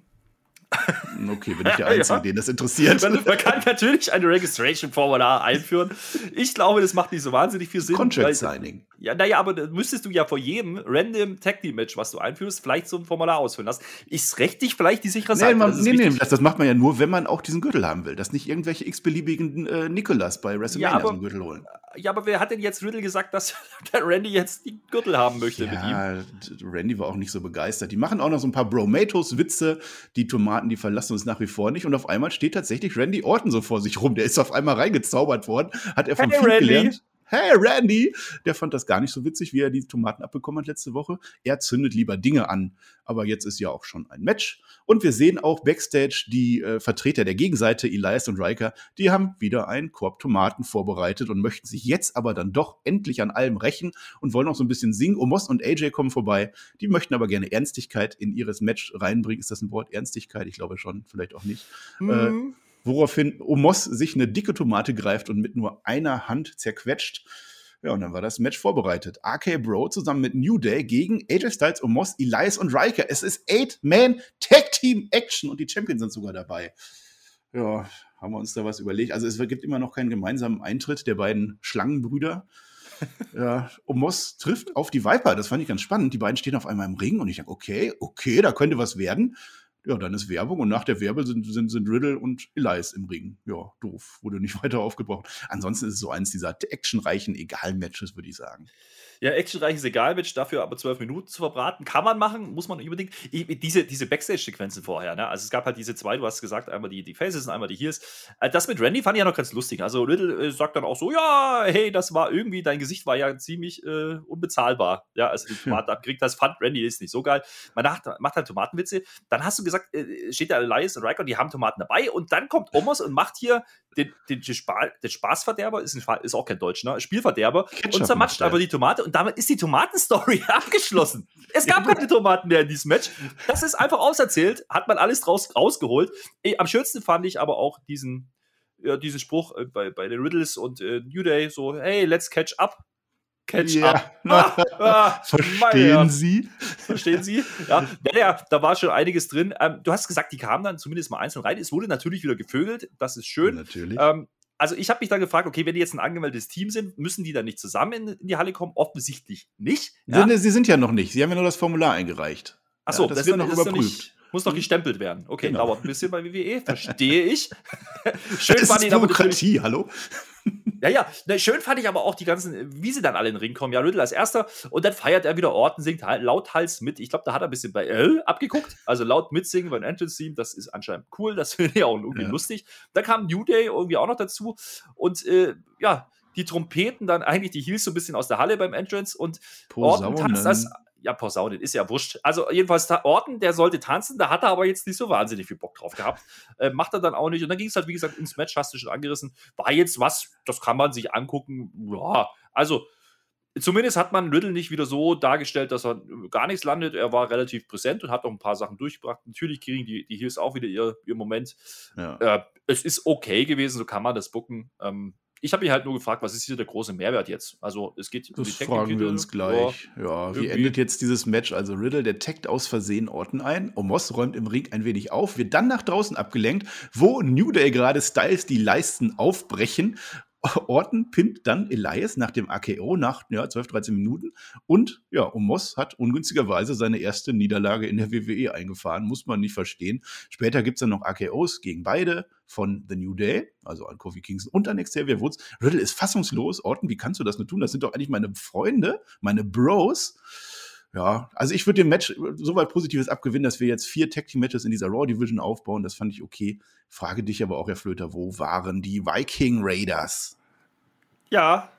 Okay, bin ich der [laughs] Einzige, ja. den das interessiert.
Man, man, kann natürlich eine Registration-Formular einführen. Ich glaube, das macht nicht so wahnsinnig viel Sinn.
Contract Signing.
Ja, naja, aber da müsstest du ja vor jedem random Tag Team Match, was du einführst, vielleicht so ein Formular ausfüllen lassen. Ist rechtlich vielleicht die sichere Seite?
Nee, man, das nee, nee das, das, macht man ja nur, wenn man auch diesen Gürtel haben will. Dass nicht irgendwelche x-beliebigen äh, Nikolas bei WrestleMania ja, aber, so einen Gürtel holen.
Ja, aber wer hat denn jetzt Riddle gesagt, dass [laughs] der Randy jetzt die Gürtel haben möchte ja, mit
ihm? Randy war auch nicht so begeistert. Die machen auch noch so ein paar Bromatos-Witze. Die Tomaten, die verlassen uns nach wie vor nicht. Und auf einmal steht tatsächlich Randy Orton so vor sich rum. Der ist auf einmal reingezaubert worden. Hat er vom hey, gelernt hey Randy, der fand das gar nicht so witzig, wie er die Tomaten abbekommen hat letzte Woche. Er zündet lieber Dinge an. Aber jetzt ist ja auch schon ein Match. Und wir sehen auch backstage die äh, Vertreter der Gegenseite, Elias und Riker, die haben wieder einen Korb Tomaten vorbereitet und möchten sich jetzt aber dann doch endlich an allem rächen und wollen auch so ein bisschen singen. Omos und AJ kommen vorbei. Die möchten aber gerne Ernstigkeit in ihres Match reinbringen. Ist das ein Wort? Ernstigkeit? Ich glaube schon, vielleicht auch nicht. Mhm. Äh, woraufhin Omos sich eine dicke Tomate greift und mit nur einer Hand zerquetscht. Ja, und dann war das Match vorbereitet. RK Bro zusammen mit New Day gegen AJ Styles, Omos, Elias und Riker. Es ist Eight-Man Tag Team Action und die Champions sind sogar dabei. Ja, haben wir uns da was überlegt. Also es gibt immer noch keinen gemeinsamen Eintritt der beiden Schlangenbrüder. [laughs] ja, Omos trifft auf die Viper. Das fand ich ganz spannend. Die beiden stehen auf einmal im Ring und ich denke, okay, okay, da könnte was werden ja, dann ist Werbung und nach der Werbung sind, sind, sind Riddle und Elias im Ring. Ja, doof. Wurde nicht [laughs] weiter aufgebraucht. Ansonsten ist es so eins dieser actionreichen Egal-Matches, würde ich sagen.
Ja, actionreiches Egal-Match, dafür aber zwölf Minuten zu verbraten. Kann man machen, muss man unbedingt. diese diese Backstage-Sequenzen vorher, ne? Also es gab halt diese zwei, du hast gesagt, einmal die, die Faces und einmal die Heels. Äh, das mit Randy fand ich ja noch ganz lustig. Also Riddle äh, sagt dann auch so, ja, hey, das war irgendwie, dein Gesicht war ja ziemlich äh, unbezahlbar. Ja, als du die [laughs] Tomaten abgekriegt hast, fand Randy ist nicht so geil. Man macht, macht halt Tomatenwitze. Dann hast du gesagt, äh, steht da Elias und Riker, die haben Tomaten dabei und dann kommt Omos und macht hier den, den, den, Spa den Spaßverderber, ist, ein, ist auch kein Deutsch, ne? Spielverderber Ketchup und zermatscht aber die Tomate und damit ist die Tomatenstory [laughs] abgeschlossen. Es gab keine Tomaten mehr in diesem Match. Das ist einfach auserzählt, hat man alles draus rausgeholt. Am schönsten fand ich aber auch diesen, ja, diesen Spruch äh, bei, bei den Riddles und äh, New Day, so, hey, let's catch up. Catch ja. up. [laughs]
Ah, ah, Verstehen Sie?
Verstehen Sie? Ja, ja, ja, da war schon einiges drin. Ähm, du hast gesagt, die kamen dann zumindest mal einzeln rein. Es wurde natürlich wieder gevögelt, das ist schön.
Natürlich.
Ähm, also ich habe mich dann gefragt, okay, wenn die jetzt ein angemeldetes Team sind, müssen die dann nicht zusammen in, in die Halle kommen? Offensichtlich nicht.
Ja? Sie, sie, sind ja noch nicht. Sie haben ja nur das Formular eingereicht.
Achso, ja, das, das, wird noch überprüft. Nicht, muss noch gestempelt werden. Okay, genau. dauert ein bisschen bei WWE, verstehe ich. [laughs]
Schön das ist Bürokratie, hallo?
Ja, ja, ne, schön fand ich aber auch die ganzen, wie sie dann alle in den Ring kommen. Ja, Riddle als erster und dann feiert er wieder Orten, singt halt lauthals mit. Ich glaube, da hat er ein bisschen bei L abgeguckt. Also laut mitsingen beim Entrance-Theme, das ist anscheinend cool, das finde ich auch irgendwie ja. lustig. Dann kam New Day irgendwie auch noch dazu und äh, ja, die Trompeten dann [laughs] eigentlich die Heels so ein bisschen aus der Halle beim Entrance und
Posaunen. Orton tanzt
das ja, Posaunen, ist ja wurscht. Also jedenfalls Orten, der sollte tanzen, da hat er aber jetzt nicht so wahnsinnig viel Bock drauf gehabt. Äh, macht er dann auch nicht. Und dann ging es halt, wie gesagt, ins Match, hast du schon angerissen. War jetzt was, das kann man sich angucken. Ja, also zumindest hat man Riddle nicht wieder so dargestellt, dass er gar nichts landet. Er war relativ präsent und hat auch ein paar Sachen durchgebracht. Natürlich kriegen die, die Heels auch wieder ihr, ihr Moment. Ja. Äh, es ist okay gewesen, so kann man das bucken. Ähm, ich habe mich halt nur gefragt, was ist hier der große Mehrwert jetzt? Also es geht
das um die fragen wir uns gleich. Ja, ja wie endet jetzt dieses Match? Also Riddle, der taggt aus Versehen Orten ein. Omos räumt im Ring ein wenig auf, wird dann nach draußen abgelenkt, wo New Day gerade Styles die Leisten aufbrechen Orton pinnt dann Elias nach dem AKO nach ja, 12, 13 Minuten. Und ja, Omos hat ungünstigerweise seine erste Niederlage in der WWE eingefahren. Muss man nicht verstehen. Später gibt es dann noch AKOs gegen beide von The New Day, also an Kofi Kingston und an Xavier Woods. Riddle ist fassungslos. Orton, wie kannst du das nur tun? Das sind doch eigentlich meine Freunde, meine Bros. Ja, also ich würde dem Match soweit Positives abgewinnen, dass wir jetzt vier Tag Team Matches in dieser Raw Division aufbauen. Das fand ich okay. Frage dich aber auch, Herr Flöter, wo waren die Viking Raiders?
Ja,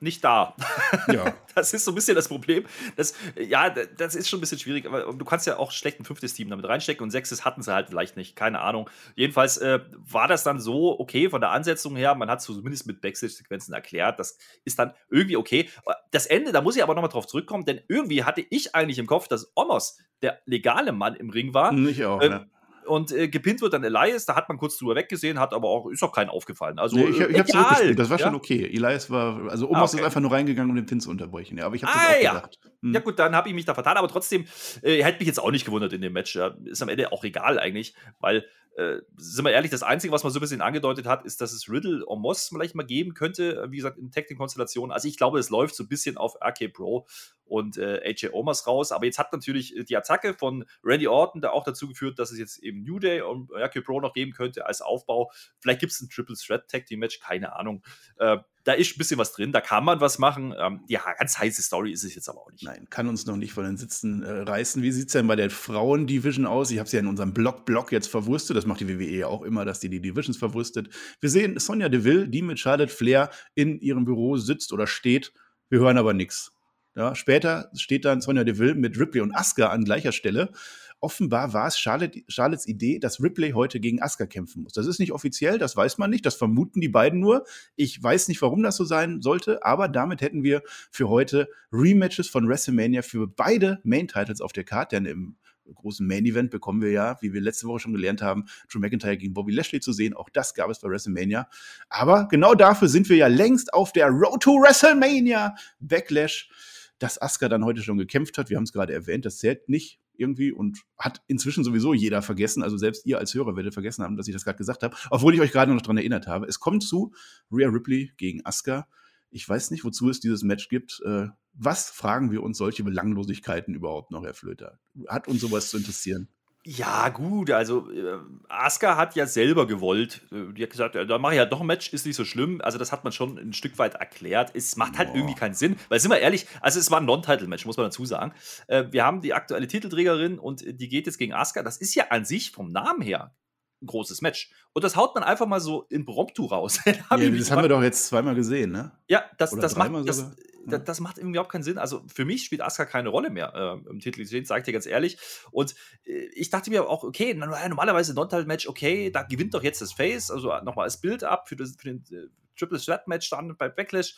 nicht da. [laughs]
Ja.
Das ist so ein bisschen das Problem. Das, ja, das ist schon ein bisschen schwierig, aber du kannst ja auch schlecht ein fünftes Team damit reinstecken und sechstes hatten sie halt vielleicht nicht, keine Ahnung. Jedenfalls äh, war das dann so okay von der Ansetzung her, man hat zumindest mit Backstage-Sequenzen erklärt, das ist dann irgendwie okay. Das Ende, da muss ich aber nochmal drauf zurückkommen, denn irgendwie hatte ich eigentlich im Kopf, dass Omos der legale Mann im Ring war.
Ich auch,
Ähm,
ja.
Und äh, gepinnt wird dann Elias, da hat man kurz drüber weggesehen, hat aber auch, ist auch keinen aufgefallen. Also,
Nee, ich, ich habe
egal,
zurückgespielt, das war
ja?
schon okay. Elias war, also Omos
Ah, okay.
ist einfach nur reingegangen, um den Pin zu unterbrechen. Ja, aber ich habe
Ah,
das auch
ja.
gedacht. Hm.
Ja, gut, dann habe ich mich da vertan, aber trotzdem äh, hätte mich jetzt auch nicht gewundert in dem Match. Ja. Ist am Ende auch egal eigentlich, weil, äh, sind wir ehrlich, das Einzige, was man so ein bisschen angedeutet hat, ist, dass es Riddle und Moss vielleicht mal geben könnte, wie gesagt, in Tag-Team-Konstellationen. Also ich glaube, es läuft so ein bisschen auf RK Pro und äh, AJ Omas raus, aber jetzt hat natürlich äh, die Attacke von Randy Orton da auch dazu geführt, dass es jetzt eben New Day und RK Pro noch geben könnte als Aufbau. Vielleicht gibt es ein Triple Threat Tag Team Match, keine Ahnung. Äh, da ist ein bisschen was drin, da kann man was machen. Ähm, ja, ganz heiße Story ist es jetzt aber auch nicht.
Nein, kann uns noch nicht von den Sitzen äh, reißen. Wie sieht es denn bei der Frauen-Division aus? Ich habe sie ja in unserem Blog-Blog jetzt verwurstet. Das macht die WWE ja auch immer, dass die die Divisions verwurstet. Wir sehen Sonja Deville, die mit Charlotte Flair in ihrem Büro sitzt oder steht. Wir hören aber nichts. Ja, später steht dann Sonja Deville mit Ripley und Asuka an gleicher Stelle. Offenbar war es Charlotte, Charlottes Idee, dass Ripley heute gegen Asuka kämpfen muss. Das ist nicht offiziell, das weiß man nicht, das vermuten die beiden nur. Ich weiß nicht, warum das so sein sollte, aber damit hätten wir für heute Rematches von WrestleMania für beide Main-Titles auf der Karte, denn im großen Main-Event bekommen wir ja, wie wir letzte Woche schon gelernt haben, Drew McIntyre gegen Bobby Lashley zu sehen. Auch das gab es bei WrestleMania. Aber genau dafür sind wir ja längst auf der Road to WrestleMania Backlash, dass Asuka dann heute schon gekämpft hat. Wir haben es gerade erwähnt, das zählt nicht irgendwie und hat inzwischen sowieso jeder vergessen. Also selbst ihr als Hörer werdet vergessen haben, dass ich das gerade gesagt habe, obwohl ich euch gerade noch daran erinnert habe. Es kommt zu Rhea Ripley gegen Asuka. Ich weiß nicht, wozu es dieses Match gibt. Äh, was fragen wir uns solche Belanglosigkeiten überhaupt noch, Herr Flöter? Hat uns sowas zu interessieren?
Ja, gut, also äh, Asuka hat ja selber gewollt. Äh, die hat gesagt, ja, da mache ich ja doch ein Match, ist nicht so schlimm. Also, das hat man schon ein Stück weit erklärt. Es macht halt
Boah.
irgendwie keinen Sinn, weil sind wir ehrlich, also es war ein Non-Title-Match, muss man dazu sagen. Äh, wir haben die aktuelle Titelträgerin und die geht jetzt gegen Asuka. Das ist ja an sich vom Namen her ein großes Match. Und das haut man einfach mal so in Promptu raus. [laughs]
Ja, das haben wir doch jetzt zweimal gesehen, ne?
ja, das,
Oder
das, macht, das. Da-
Ja.
das macht irgendwie überhaupt keinen Sinn. Also für mich spielt Asuka keine Rolle mehr äh, im Titel gesehen, sage ich dir ganz ehrlich. Und äh, ich dachte mir auch, okay, normalerweise Non-Title-Match, okay, da gewinnt doch jetzt das Face, also nochmal als Build-up für, das- für den äh, Triple Threat-Match dann bei Backlash.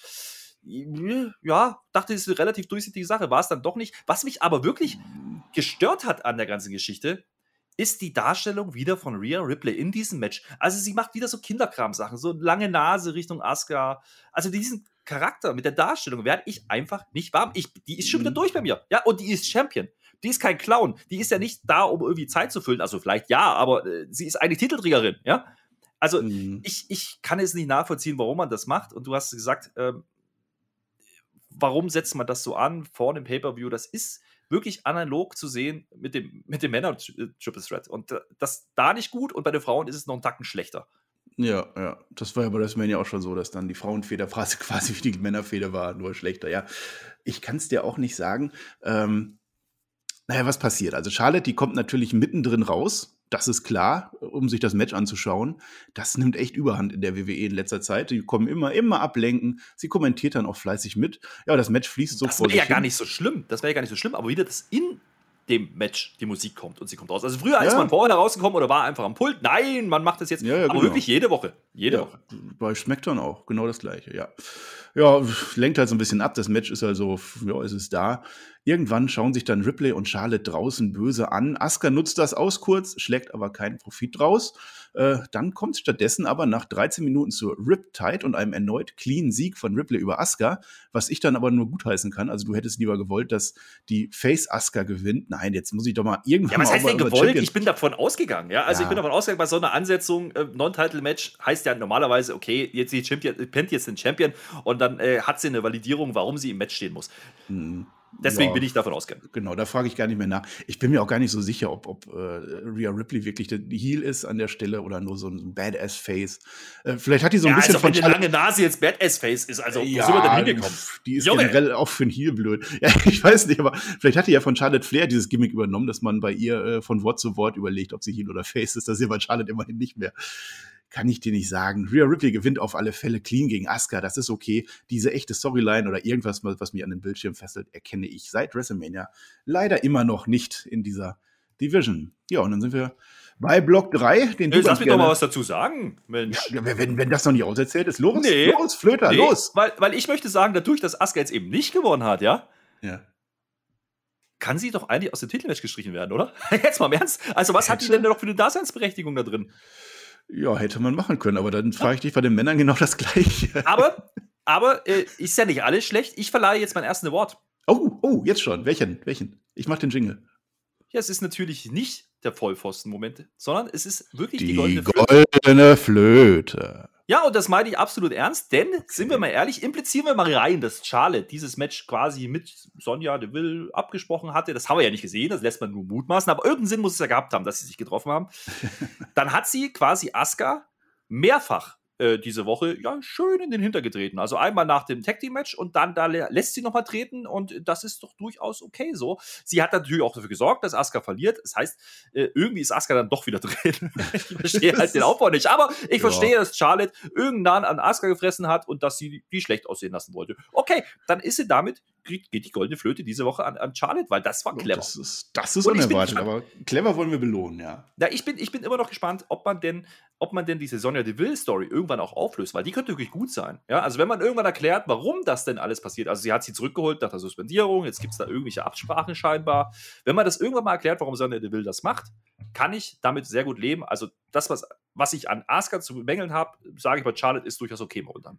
Ja, dachte, das ist eine relativ durchsichtige Sache, war es dann doch nicht. Was mich aber wirklich gestört hat an der ganzen Geschichte, ist die Darstellung wieder von Rhea Ripley in diesem Match. Also sie macht wieder so Kinderkram-Sachen, so lange Nase Richtung Asuka. Also diesen Charakter mit der Darstellung werde ich einfach nicht warm. Ich, die ist schon wieder
Mhm.
durch bei mir. Ja, und die ist Champion. Die ist kein Clown. Die ist ja nicht da, um irgendwie Zeit zu füllen. Also vielleicht ja, aber äh, sie ist eigentlich Titelträgerin, ja. Also
Mhm.
ich, ich kann es nicht nachvollziehen, warum man das macht. Und du hast gesagt, ähm, warum setzt man das so an vor dem Pay-Per-View? Das ist wirklich analog zu sehen mit dem, mit dem Männer-Triple Threat. Und äh, das da nicht gut und bei den Frauen ist es noch einen Tacken schlechter.
Ja, ja. Das war ja bei WrestleMania auch schon so, dass dann die Frauenfeder [laughs] quasi wie die Männerfeder war, nur schlechter. Ja, ich kann es dir auch nicht sagen. Ähm, naja, was passiert? Also Charlotte, die kommt natürlich mittendrin raus. Das ist klar, um sich das Match anzuschauen. Das nimmt echt Überhand in der WWE in letzter Zeit. Die kommen immer, immer ablenken. Sie kommentiert dann auch fleißig mit. Ja, das Match fließt so
das
vor
wäre ja
sich
gar
hin.
nicht so schlimm. Das wäre ja gar nicht so schlimm, aber wieder das in dem Match die Musik kommt und sie kommt raus. Also früher ist
Ja.
man vorher rausgekommen oder war einfach am Pult. Nein, man macht das jetzt
Ja, ja,
aber
genau.
wirklich jede Woche. Jede Woche.
bei SmackDown auch, genau das gleiche, ja. Ja, lenkt halt so ein bisschen ab. Das Match ist also, ja, es ist da. Irgendwann schauen sich dann Ripley und Charlotte draußen böse an. Asuka nutzt das aus kurz, schlägt aber keinen Profit draus. Äh, dann kommt stattdessen aber nach 13 Minuten zur Riptide und einem erneut clean Sieg von Ripley über Asuka, was ich dann aber nur gutheißen kann. Also du hättest lieber gewollt, dass die Face Asuka gewinnt. Nein, jetzt muss ich doch mal irgendwann
Ja, was heißt denn gewollt?
Champion-
Ich bin davon ausgegangen. Ja, also
Ja.
ich bin davon ausgegangen, bei so einer Ansetzung, äh, Non-Title-Match heißt ja normalerweise, okay, jetzt die Champion, pennt jetzt den Champion und dann äh, hat sie eine Validierung, warum sie im Match stehen muss.
Mhm.
Deswegen
Ja.
bin ich davon ausgegangen.
Genau, da frage ich gar nicht mehr nach. Ich bin mir auch gar nicht so sicher, ob, ob äh, Rhea Ripley wirklich der Heel ist an der Stelle oder nur so ein Badass-Face. Äh, vielleicht hat die so ein
ja,
bisschen
also wenn
von
eine lange Nase jetzt Badass-Face ist, also wo sind wir denn hingekommen?
Die ist
Junge.
generell auch für ein Heel blöd. [laughs] Ja, ich weiß nicht, aber vielleicht hat die ja von Charlotte Flair dieses Gimmick übernommen, dass man bei ihr äh, von Wort zu Wort überlegt, ob sie Heel oder Face ist. Das ist ja bei Charlotte immerhin nicht mehr. Kann ich dir nicht sagen. Rhea Ripley gewinnt auf alle Fälle clean gegen Asuka. Das ist okay. Diese echte Storyline oder irgendwas, was mich an den Bildschirm fesselt, erkenne ich seit WrestleMania leider immer noch nicht in dieser Division. Ja, und dann sind wir bei Block 3, den du
Lass mich doch mal was dazu sagen, Mensch.
Ja, wenn, wenn das noch nicht auserzählt ist, los,
Nee.
los, Flöter,
Nee,
los.
Weil, weil ich möchte sagen, dadurch, dass Asuka jetzt eben nicht gewonnen hat, ja,
Ja.
kann sie doch eigentlich aus dem Titelmatch gestrichen werden, oder? [laughs] Jetzt mal im Ernst. Also, was hat die denn noch für eine Daseinsberechtigung da drin?
Ja, hätte man machen können, aber dann frage ich dich bei den Männern genau das Gleiche.
Aber, [laughs] aber äh, ist ja nicht alles schlecht. Ich verleihe jetzt meinen ersten Award.
Oh, oh, jetzt schon. Welchen? Welchen? Ich mach den Jingle.
Ja, es ist natürlich nicht der Vollpfosten-Moment, sondern es ist wirklich die,
Die
goldene Flöte.
goldene Flöte.
Ja, und das meine ich absolut ernst, denn, sind wir mal ehrlich, implizieren wir mal rein, dass Charlotte dieses Match quasi mit Sonja Deville abgesprochen hatte. Das haben wir ja nicht gesehen, das lässt man nur mutmaßen, aber irgendeinen Sinn muss es ja gehabt haben, dass sie sich getroffen haben. [laughs] Dann hat sie quasi Asuka mehrfach äh, diese Woche ja schön in den Hinter getreten. Also einmal nach dem Tag Team Match und dann da lä- lässt sie nochmal treten und das ist doch durchaus okay so. Sie hat natürlich auch dafür gesorgt, dass Asuka verliert. Das heißt, äh, irgendwie ist Asuka dann doch wieder [laughs] drin. ich verstehe halt den Aufbau nicht, aber ich
Ja.
verstehe, dass Charlotte irgendwann an Asuka gefressen hat und dass sie die schlecht aussehen lassen wollte. Okay, dann ist sie damit kriegt, geht die goldene Flöte diese Woche an, an Charlotte, weil das war clever.
Das ist, das ist unerwartet, aber clever wollen wir belohnen, ja.
Ja, ich bin, ich bin immer noch gespannt, ob man denn, ob man denn diese Sonja Deville-Story irgendwann auch auflöst, weil die könnte wirklich gut sein. Ja, also wenn man irgendwann erklärt, warum das denn alles passiert, also sie hat sie zurückgeholt nach der Suspendierung, jetzt gibt es da irgendwelche Absprachen scheinbar. Wenn man das irgendwann mal erklärt, warum Sonja Deville das macht, kann ich damit sehr gut leben. Also das, was, was ich an Asuka zu bemängeln habe, sage ich bei Charlotte, ist durchaus okay momentan.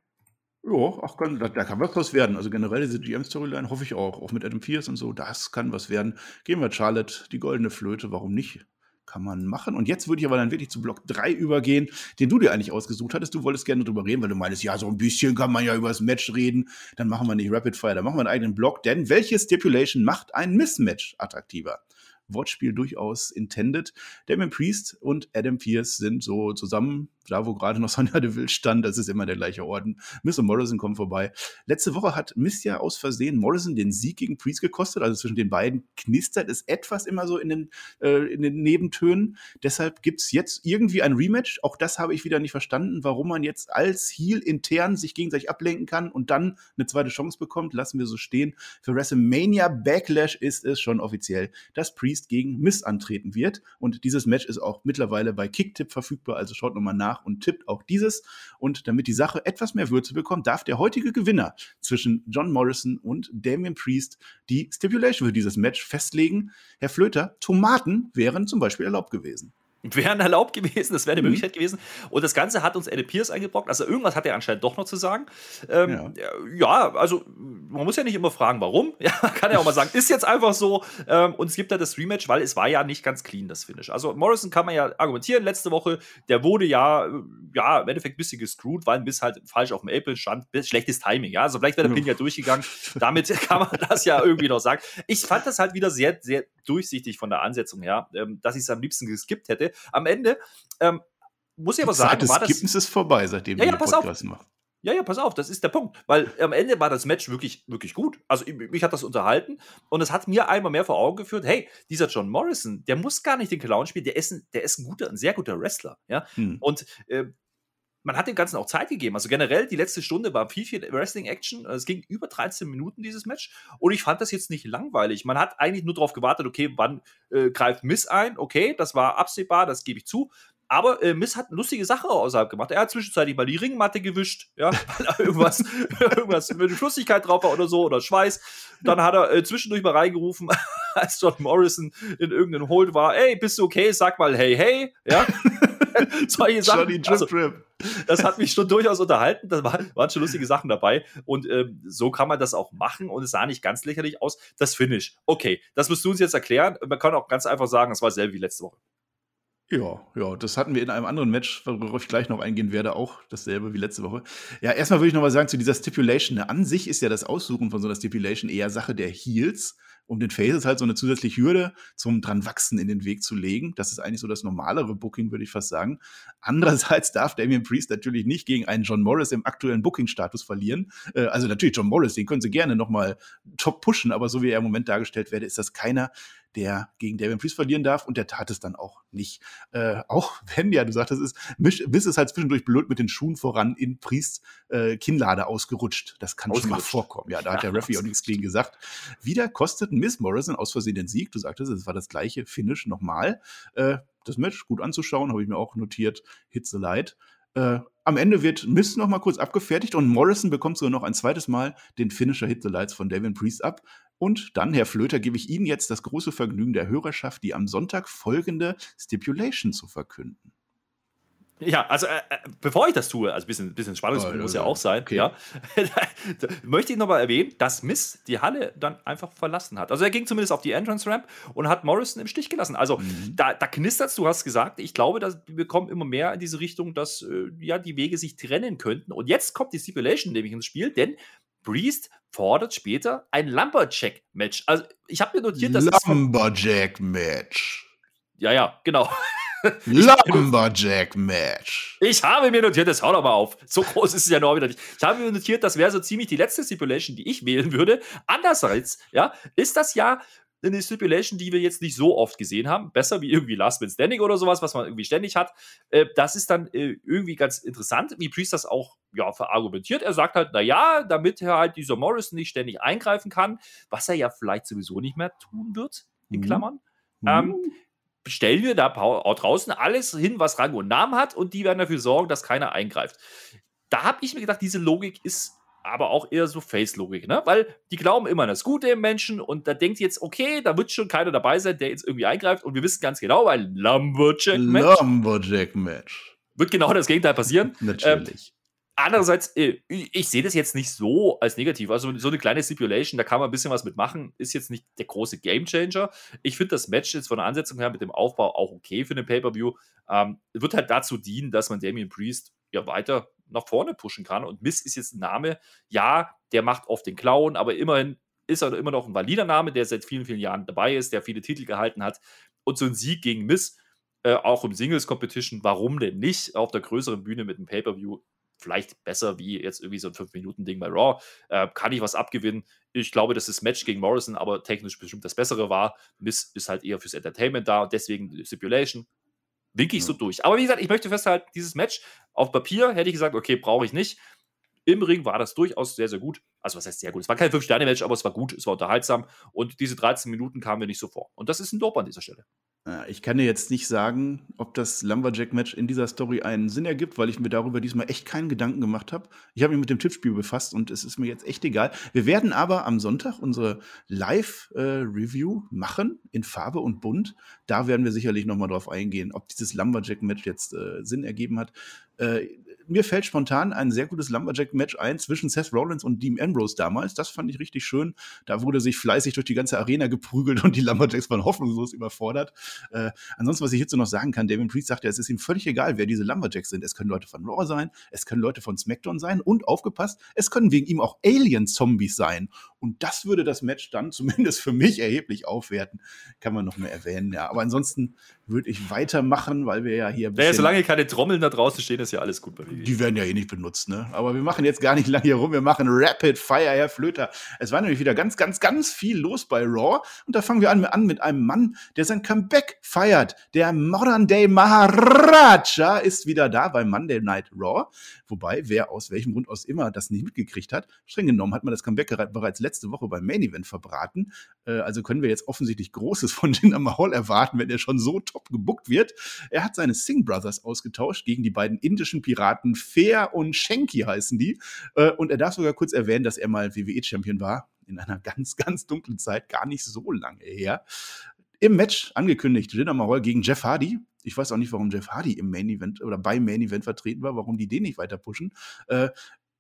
Ja, ach, kann, da, da kann was draus werden. Also generell diese GM-Storyline hoffe ich auch. Auch mit Adam Pierce und so, das kann was werden. Gehen wir Charlotte, die goldene Flöte, warum nicht? Kann man machen. Und jetzt würde ich aber dann wirklich zu Block 3 übergehen, den du dir eigentlich ausgesucht hattest. Du wolltest gerne drüber reden, weil du meinst, ja, so ein bisschen kann man ja über das Match reden. Dann machen wir nicht Rapid Fire, dann machen wir einen eigenen Block. Denn welche Stipulation macht ein Mismatch attraktiver? Wortspiel durchaus intended. Damien Priest und Adam Pierce sind so zusammen, da wo gerade noch [laughs] Sonja Deville stand, das ist immer der gleiche Orden. Miss und Morrison kommen vorbei. Letzte Woche hat Miss ja aus Versehen Morrison den Sieg gegen Priest gekostet, also zwischen den beiden knistert es etwas immer so in den, äh, in den Nebentönen. Deshalb gibt's jetzt irgendwie ein Rematch. Auch das habe ich wieder nicht verstanden, warum man jetzt als Heel intern sich gegenseitig ablenken kann und dann eine zweite Chance bekommt. Lassen wir so stehen. Für WrestleMania Backlash ist es schon offiziell, dass Priest gegen Miss antreten wird. Und dieses Match ist auch mittlerweile bei Kicktip verfügbar. Also schaut nochmal nach und tippt auch dieses. Und damit die Sache etwas mehr Würze bekommt, darf der heutige Gewinner zwischen John Morrison und Damien Priest die Stipulation für dieses Match festlegen. Herr Flöter, Tomaten wären zum Beispiel erlaubt gewesen.
Wären erlaubt gewesen, das wäre eine
Mhm.
Möglichkeit gewesen. Und das Ganze hat uns Adam Pierce eingebrockt. Also irgendwas hat er anscheinend doch noch zu sagen. Ähm,
Ja.
ja. also man muss ja nicht immer fragen, warum. [laughs] Ja, man kann ja auch mal sagen, ist jetzt einfach so. Ähm, und es gibt da das Rematch, weil es war ja nicht ganz clean, das Finish. Also Morrison kann man ja argumentieren. Letzte Woche, der wurde ja, äh, ja im Endeffekt ein bisschen gescrewt, weil ein bisschen halt falsch auf dem Apron stand. Schlechtes Timing, ja. Also vielleicht wäre der Pin ja durchgegangen. Damit [laughs] kann man das ja irgendwie noch sagen. Ich fand das halt wieder sehr, sehr durchsichtig von der Ansetzung her, ähm, dass ich es am liebsten geskippt hätte. Am Ende ähm, muss ich aber
Zeit
sagen,
des
war das.
Skippens ist vorbei, seitdem
Ja,
wir
ja, pass auf.
Podcast machen.
Ja, ja, pass auf, das ist der Punkt. Weil am Ende war das Match wirklich, wirklich gut. Also ich- mich hat das unterhalten und es hat mir einmal mehr vor Augen geführt, hey, dieser John Morrison, der muss gar nicht den Clown spielen, der ist ein, der ist ein guter, ein sehr guter Wrestler. Ja?
Hm.
Und äh, man hat dem Ganzen auch Zeit gegeben. Also generell, die letzte Stunde war viel, viel Wrestling-Action. Es ging über 13 Minuten, dieses Match. Und ich fand das jetzt nicht langweilig. Man hat eigentlich nur darauf gewartet, okay, wann äh, greift Miss ein? Okay, das war absehbar, das gebe ich zu. Aber äh, Miss hat eine lustige Sache außerhalb gemacht. Er hat zwischenzeitlich mal die Ringmatte gewischt, ja, [laughs] weil da irgendwas, [laughs] irgendwas mit Flüssigkeit drauf war oder so, oder Schweiß. Dann hat er äh, zwischendurch mal reingerufen, [laughs] als John Morrison in irgendeinem Hold war, ey, bist du okay? Sag mal hey, hey, ja. [laughs] Solche Sachen.
Johnny Drip
Also,
Drip.
das hat mich schon durchaus unterhalten. Da war, waren schon lustige Sachen dabei. Und ähm, so kann man das auch machen. Und es sah nicht ganz lächerlich aus. Das Finish. Okay, das musst du uns jetzt erklären. Man kann auch ganz einfach sagen, es war dasselbe wie letzte Woche.
Ja, ja, das hatten wir in einem anderen Match, worauf ich gleich noch eingehen werde, auch dasselbe wie letzte Woche. Ja, erstmal würde ich noch mal sagen zu dieser Stipulation. An sich ist ja das Aussuchen von so einer Stipulation eher Sache der Heels um den Faces halt so eine zusätzliche Hürde zum dran wachsen in den Weg zu legen. Das ist eigentlich so das normalere Booking, würde ich fast sagen. Andererseits [laughs] darf Damian Priest natürlich nicht gegen einen John Morris im aktuellen Booking-Status verlieren. Äh, also natürlich John Morris, den können sie gerne noch mal top pushen, aber so wie er im Moment dargestellt werde, ist das keiner, der gegen Damian Priest verlieren darf und der tat es dann auch nicht. Äh, auch [laughs] wenn, ja, du sagtest es, Miss ist halt zwischendurch blöd mit den Schuhen voran in Priest äh, Kinnlade ausgerutscht. Das kann schon mal vorkommen. Ja, da hat der Referee auch nichts gegen gesagt. Wieder kostet Miss Morrison aus Versehen den Sieg. Du sagtest, es war das gleiche Finish nochmal. Äh, das Match gut anzuschauen, habe ich mir auch notiert. Hit the Light. Äh, am Ende wird Miss noch mal kurz abgefertigt und Morrison bekommt sogar noch ein zweites Mal den Finisher Hit the Lights von Devin Priest ab. Und dann, Herr Flöter, gebe ich Ihnen jetzt das große Vergnügen der Hörerschaft, die am Sonntag folgende Stipulation zu verkünden.
Ja, also äh, äh bevor ich das tue, also ein bisschen, bisschen Spannung oh, muss ja auch sein, okay. ja, [laughs] möchte ich nochmal erwähnen, dass Miss die Halle dann einfach verlassen hat. Also er ging zumindest auf die Entrance Ramp und hat Morrison im Stich gelassen. Also mhm. da, da knistert du hast gesagt, ich glaube, dass wir kommen immer mehr in diese Richtung, dass äh, ja die Wege sich trennen könnten. Und jetzt kommt die Stipulation nämlich ins Spiel, denn Priest fordert später ein Lumberjack-Match. Also ich habe mir notiert, dass
Lumberjack-Match.
Ja, ja, genau. [laughs]
Lumberjack-Match.
Ich habe mir notiert, das hau doch mal auf. So groß ist es ja noch wieder nicht. Ich habe mir notiert, das wäre so ziemlich die letzte Stipulation, die ich wählen würde. Andererseits, ja, ist das ja eine Stipulation, die wir jetzt nicht so oft gesehen haben. Besser wie irgendwie Last Man Standing oder sowas, was man irgendwie ständig hat. Äh, das ist dann äh, irgendwie ganz interessant, wie Priest das auch ja, verargumentiert. Er sagt halt, naja, damit er halt dieser Morrison nicht ständig eingreifen kann, was er ja vielleicht sowieso nicht mehr tun wird, in mhm. Klammern. Mhm. Ähm, stellen wir da draußen alles hin, was Rang und Namen hat und die werden dafür sorgen, dass keiner eingreift. Da habe ich mir gedacht, diese Logik ist aber auch eher so Face-Logik, ne? Weil die glauben immer an das Gute im Menschen und da denkt jetzt, okay, da wird schon keiner dabei sein, der jetzt irgendwie eingreift und wir wissen ganz genau, weil Lumberjack-Match.
Lumberjack-Match.
Wird genau das Gegenteil passieren. [laughs]
Natürlich. Ähm,
andererseits, äh, ich sehe das jetzt nicht so als negativ. Also so eine kleine Stipulation, da kann man ein bisschen was mitmachen, ist jetzt nicht der große Gamechanger. Ich finde das Match jetzt von der Ansetzung her mit dem Aufbau auch okay für eine Pay-Per-View. Ähm, wird halt dazu dienen, dass man Damien Priest ja weiter nach vorne pushen kann. Und Miss ist jetzt ein Name, ja, der macht oft den Clown, aber immerhin ist er immer noch ein valider Name, der seit vielen, vielen Jahren dabei ist, der viele Titel gehalten hat. Und so ein Sieg gegen Miss, äh, auch im Singles-Competition, warum denn nicht? Auf der größeren Bühne mit einem Pay-Per-View, vielleicht besser wie jetzt irgendwie so ein 5-Minuten-Ding bei Raw. Äh, kann ich was abgewinnen? Ich glaube, dass das Match gegen Morrison aber technisch bestimmt das Bessere war. Miss ist halt eher fürs Entertainment da und deswegen Stipulation winke ich so durch. Aber wie gesagt, ich möchte festhalten, dieses Match auf Papier hätte ich gesagt, okay, brauche ich nicht. Im Ring war das durchaus sehr, sehr gut. Also, was heißt sehr gut? Es war kein 5-Sterne-Match, aber es war gut, es war unterhaltsam und diese 13 Minuten kamen mir nicht so vor. Und das ist ein Dope an dieser Stelle.
Ich kann dir jetzt nicht sagen, ob das Lumberjack-Match in dieser Story einen Sinn ergibt, weil ich mir darüber diesmal echt keinen Gedanken gemacht habe. Ich habe mich mit dem Tippspiel befasst und es ist mir jetzt echt egal. Wir werden aber am Sonntag unsere Live-Review machen in Farbe und Bunt. Da werden wir sicherlich noch mal drauf eingehen, ob dieses Lumberjack-Match jetzt äh, Sinn ergeben hat. Äh, mir fällt spontan ein sehr gutes Lumberjack-Match ein zwischen Seth Rollins und Dean Ambrose damals. Das fand ich richtig schön. Da wurde sich fleißig durch die ganze Arena geprügelt und die Lumberjacks waren hoffnungslos überfordert. Äh, ansonsten, was ich hierzu noch sagen kann, Damien Priest sagt ja, es ist ihm völlig egal, wer diese Lumberjacks sind. Es können Leute von Raw sein, es können Leute von SmackDown sein und aufgepasst, es können wegen ihm auch Alien-Zombies sein. Und das würde das Match dann [laughs] zumindest für mich erheblich aufwerten. Kann man noch mehr erwähnen, ja. Aber ansonsten würde ich weitermachen, weil wir ja hier.
Ja, solange keine Trommeln da draußen stehen, ist ja alles gut bei
WWE. Die werden ja eh nicht benutzt, ne? Aber wir machen jetzt gar nicht [laughs] lange hier rum. Wir machen Rapid Fire, Herr Flöter. Es war nämlich wieder ganz, ganz, ganz viel los bei Raw. Und da fangen wir an, an mit einem Mann, der sein Comeback feiert. Der Modern Day Maharaja ist wieder da bei Monday Night Raw. Wobei, wer aus welchem Grund aus immer das nicht mitgekriegt hat, streng genommen hat man das Comeback bereits letzte Woche beim Main Event verbraten. Äh, also können wir jetzt offensichtlich Großes von [laughs] Jinder Mahal erwarten, wenn er schon so top gebuckt wird. Er hat seine Singh Brothers ausgetauscht gegen die beiden indischen Piraten Fair und Shanky heißen die. Äh, und er darf sogar kurz erwähnen, dass er mal WWE-Champion war. In einer [laughs] ganz, ganz dunklen Zeit, gar nicht so lange her. Im Match angekündigt, Jinder Mahal gegen Jeff Hardy. Ich weiß auch nicht, warum Jeff Hardy im Main Event oder beim Main Event vertreten war, warum die den nicht weiter pushen. Äh,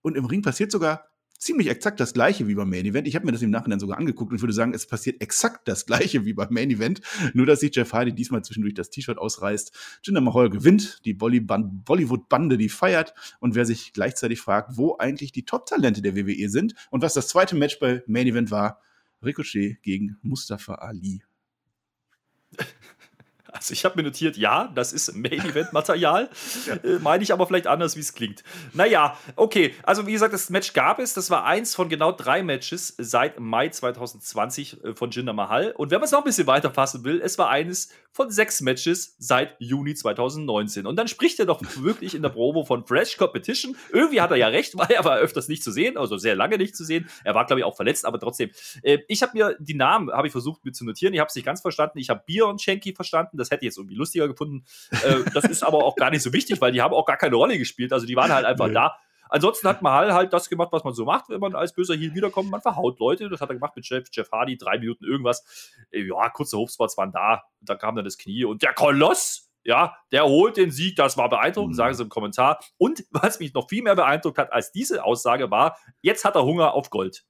und im Ring passiert sogar ziemlich exakt das gleiche wie beim Main Event. Ich habe mir das im Nachhinein sogar angeguckt und würde sagen, es passiert exakt das gleiche wie beim Main Event, nur dass sich Jeff Hardy diesmal zwischendurch das T-Shirt ausreißt. Jinder Mahal gewinnt, die Bollywood-Bande, die feiert und wer sich gleichzeitig fragt, wo eigentlich die Top-Talente der WWE sind und was das zweite Match bei Main Event war, Ricochet gegen Mustafa Ali. [laughs]
Also ich habe mir notiert, ja, das ist Main-Event-Material. ja. äh, Meine ich aber vielleicht anders, wie es klingt. Naja, okay. Also wie gesagt, das Match gab es. Das war eins von genau drei Matches seit Mai 2020 äh, von Jinder Mahal. Und wenn man es noch ein bisschen weiter fassen will, es war eines von sechs Matches seit Juni 2019. Und dann spricht er doch wirklich in der Probe von Fresh Competition. Irgendwie hat er ja recht, weil er war öfters nicht zu sehen, also sehr lange nicht zu sehen. Er war, glaube ich, auch verletzt, aber trotzdem. Äh, ich habe mir die Namen, habe ich versucht mir zu notieren. Ich habe es nicht ganz verstanden. Ich habe Bier und Shanky verstanden das hätte ich jetzt irgendwie lustiger gefunden. Äh, das ist aber auch gar nicht so wichtig, weil die haben auch gar keine Rolle gespielt. Also die waren halt einfach nee. da. Ansonsten hat Mahal halt das gemacht, was man so macht, wenn man als böser Heel wiederkommt. Man verhaut Leute. Das hat er gemacht mit Jeff, Jeff Hardy, drei Minuten irgendwas. Äh, ja, kurze Hofspots waren da. Da kam dann das Knie und der Koloss. Ja, der holt den Sieg, das war beeindruckend, mhm. sagen sie im Kommentar. Und was mich noch viel mehr beeindruckt hat als diese Aussage war, jetzt hat er Hunger auf Gold.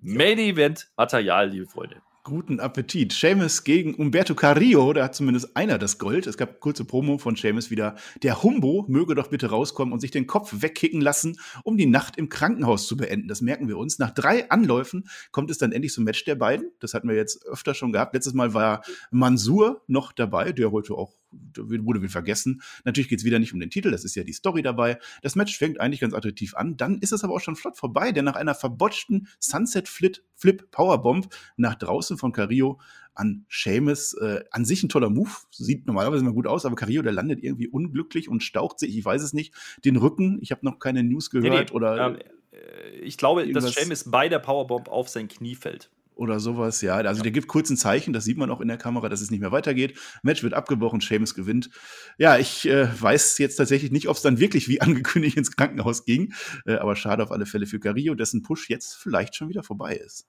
Main Event Material, liebe Freunde.
Guten Appetit. Seamus gegen Umberto Carrillo, da hat zumindest einer das Gold. Es gab kurze Promo von Seamus wieder. Der Humbo möge doch bitte rauskommen und sich den Kopf wegkicken lassen, um die Nacht im Krankenhaus zu beenden. Das merken wir uns. Nach drei Anläufen kommt es dann endlich zum Match der beiden. Das hatten wir jetzt öfter schon gehabt. Letztes Mal war Mansur noch dabei, der heute auch wurde wieder vergessen. Natürlich geht es wieder nicht um den Titel, das ist ja die Story dabei. Das Match fängt eigentlich ganz attraktiv an, dann ist es aber auch schon flott vorbei, denn nach einer verbotschten Sunset Flip, Flip Powerbomb nach draußen von Carillo an Seamus, äh, an sich ein toller Move, sieht normalerweise immer gut aus, aber Carillo, der landet irgendwie unglücklich und staucht sich, ich weiß es nicht, den Rücken. Ich habe noch keine News gehört nee, nee, oder. Ähm,
äh, ich glaube, dass Seamus bei der Powerbomb auf sein Knie fällt
oder sowas. Ja, also ja. der gibt kurz ein Zeichen, das sieht man auch in der Kamera, dass es nicht mehr weitergeht. Match wird abgebrochen, Seamus gewinnt. Ja, ich äh, weiß jetzt tatsächlich nicht, ob es dann wirklich wie [laughs] angekündigt ins Krankenhaus ging, äh, aber schade auf alle Fälle für Carillo, dessen Push jetzt vielleicht schon wieder vorbei ist.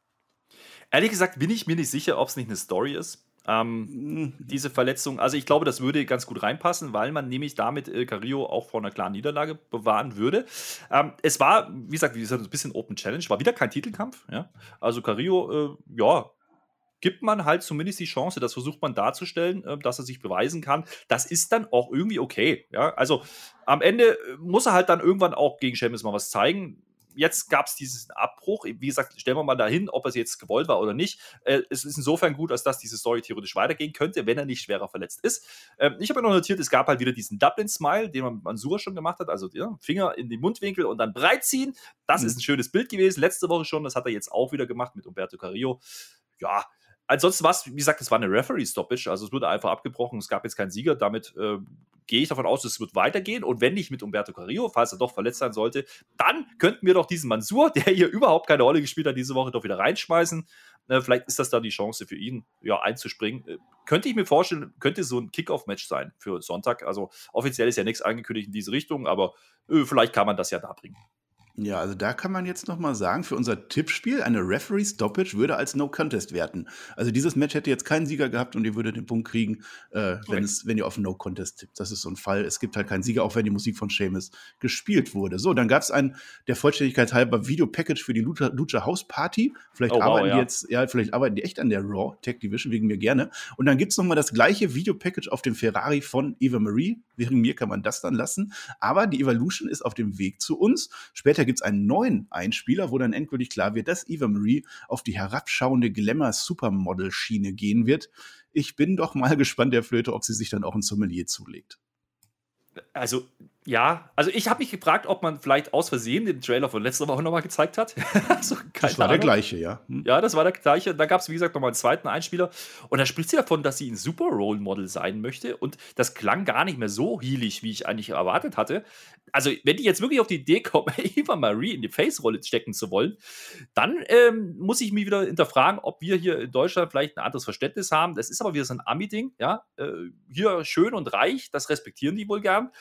Ehrlich gesagt bin ich mir nicht sicher, ob es nicht eine Story ist. Ähm, mhm. diese Verletzung, also ich glaube, das würde ganz gut reinpassen, weil man nämlich damit äh, Carrillo auch vor einer klaren Niederlage bewahren würde. Ähm, es war, wie gesagt, wie gesagt, ein bisschen Open Challenge, war wieder kein Titelkampf. Ja? Also Carrillo, äh, ja, gibt man halt zumindest die Chance, das versucht man darzustellen, äh, dass er sich beweisen kann. Das ist dann auch irgendwie okay. Ja? Also am Ende muss er halt dann irgendwann auch gegen Sheamus mal was zeigen jetzt gab es diesen Abbruch. Wie gesagt, stellen wir mal dahin, ob es jetzt gewollt war oder nicht. Äh, es ist insofern gut, als dass diese Story theoretisch weitergehen könnte, wenn er nicht schwerer verletzt ist. Ähm, ich habe noch notiert, es gab halt wieder diesen Dublin-Smile, den man mit Mansur schon gemacht hat. Also ja, Finger in die Mundwinkel und dann breit ziehen. Das mhm. ist ein schönes Bild gewesen. Letzte Woche schon. Das hat er jetzt auch wieder gemacht mit Umberto Carrillo. Ja, ansonsten war es, wie gesagt, es war eine Referee-Stoppage, also es wurde einfach abgebrochen, es gab jetzt keinen Sieger. Damit äh, gehe ich davon aus, es wird weitergehen. Und wenn nicht mit Umberto Carrillo, falls er doch verletzt sein sollte, dann könnten wir doch diesen Mansur, [laughs] der hier überhaupt keine Rolle gespielt hat, diese Woche doch wieder reinschmeißen. Äh, vielleicht ist das da die Chance für ihn, ja, einzuspringen. Äh, könnte ich mir vorstellen, könnte so ein Kickoff-Match sein für Sonntag. Also offiziell ist ja nichts angekündigt in diese Richtung, aber äh, vielleicht kann man das ja da bringen.
Ja, also da kann man jetzt noch mal sagen, für unser Tippspiel, eine Referee Stoppage würde als No Contest werten. Also dieses Match hätte jetzt keinen Sieger gehabt und ihr würdet den Punkt kriegen, äh, wenn, es, wenn ihr auf No Contest tippt. Das ist so ein Fall. Es gibt halt keinen Sieger, auch wenn die Musik von Seamus gespielt wurde. So, dann gab es ein, der Vollständigkeit halber, Video-Package für die Lucha, Lucha House Party. Vielleicht oh, arbeiten wow, ja. die jetzt, ja, vielleicht arbeiten die echt an der Raw Tech Division, wegen mir gerne. Und dann gibt es noch mal das gleiche Video-Package auf dem Ferrari von Eva Marie. Wegen mir kann man das dann lassen. Aber die Evolution ist auf dem Weg zu uns. Später gibt es einen neuen Einspieler, wo dann endgültig klar wird, dass Eva Marie auf die herabschauende Glamour-Supermodel-Schiene gehen wird. Ich bin doch mal [laughs] gespannt, der Flöte, ob sie sich dann auch ein Sommelier zulegt.
Also, ja, also ich habe mich gefragt, ob man vielleicht aus Versehen den Trailer von letzter Woche nochmal gezeigt hat. [laughs]
also, das war Ahnung. der gleiche, ja.
Hm. Ja, das war der gleiche. Da gab es, wie gesagt, nochmal einen zweiten Einspieler. Und da spricht sie davon, dass sie ein Super Role Model sein möchte. Und das klang gar nicht mehr so heelig, wie ich eigentlich erwartet hatte. Also, wenn die jetzt wirklich auf die Idee kommen, [laughs] Eva Marie in die Face-Rolle stecken zu wollen, dann ähm, muss ich mich wieder hinterfragen, ob wir hier in Deutschland vielleicht ein anderes Verständnis haben. Das ist aber wieder so ein Ami-Ding, ja. Äh, hier schön und reich, das respektieren die wohl gern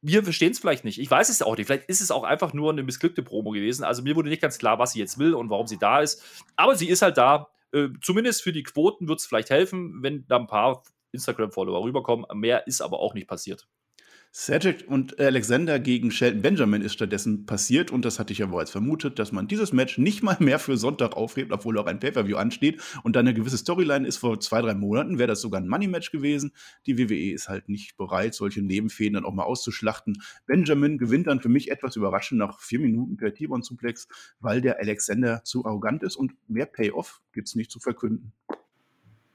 wir verstehen es vielleicht nicht. Ich weiß es auch nicht. Vielleicht ist es auch einfach nur eine missglückte Promo gewesen. Also mir wurde nicht ganz klar, was sie jetzt will und warum sie da ist. Aber sie ist halt da. Äh, zumindest für die Quoten wird es vielleicht helfen, wenn da ein paar Instagram-Follower rüberkommen. Mehr ist aber auch nicht passiert.
Cedric und Alexander gegen Shelton Benjamin ist stattdessen passiert und das hatte ich ja bereits vermutet, dass man dieses Match nicht mal mehr für Sonntag aufhebt, obwohl auch ein Pay-Per-View ansteht und dann eine gewisse Storyline ist. Vor zwei, drei Monaten wäre das sogar ein Money-Match gewesen. Die WWE ist halt nicht bereit, solche Nebenfäden dann auch mal auszuschlachten. Benjamin gewinnt dann für mich etwas überraschend nach vier Minuten per T-Bone-Suplex, weil der Alexander zu arrogant ist und mehr Payoff gibt es nicht zu verkünden.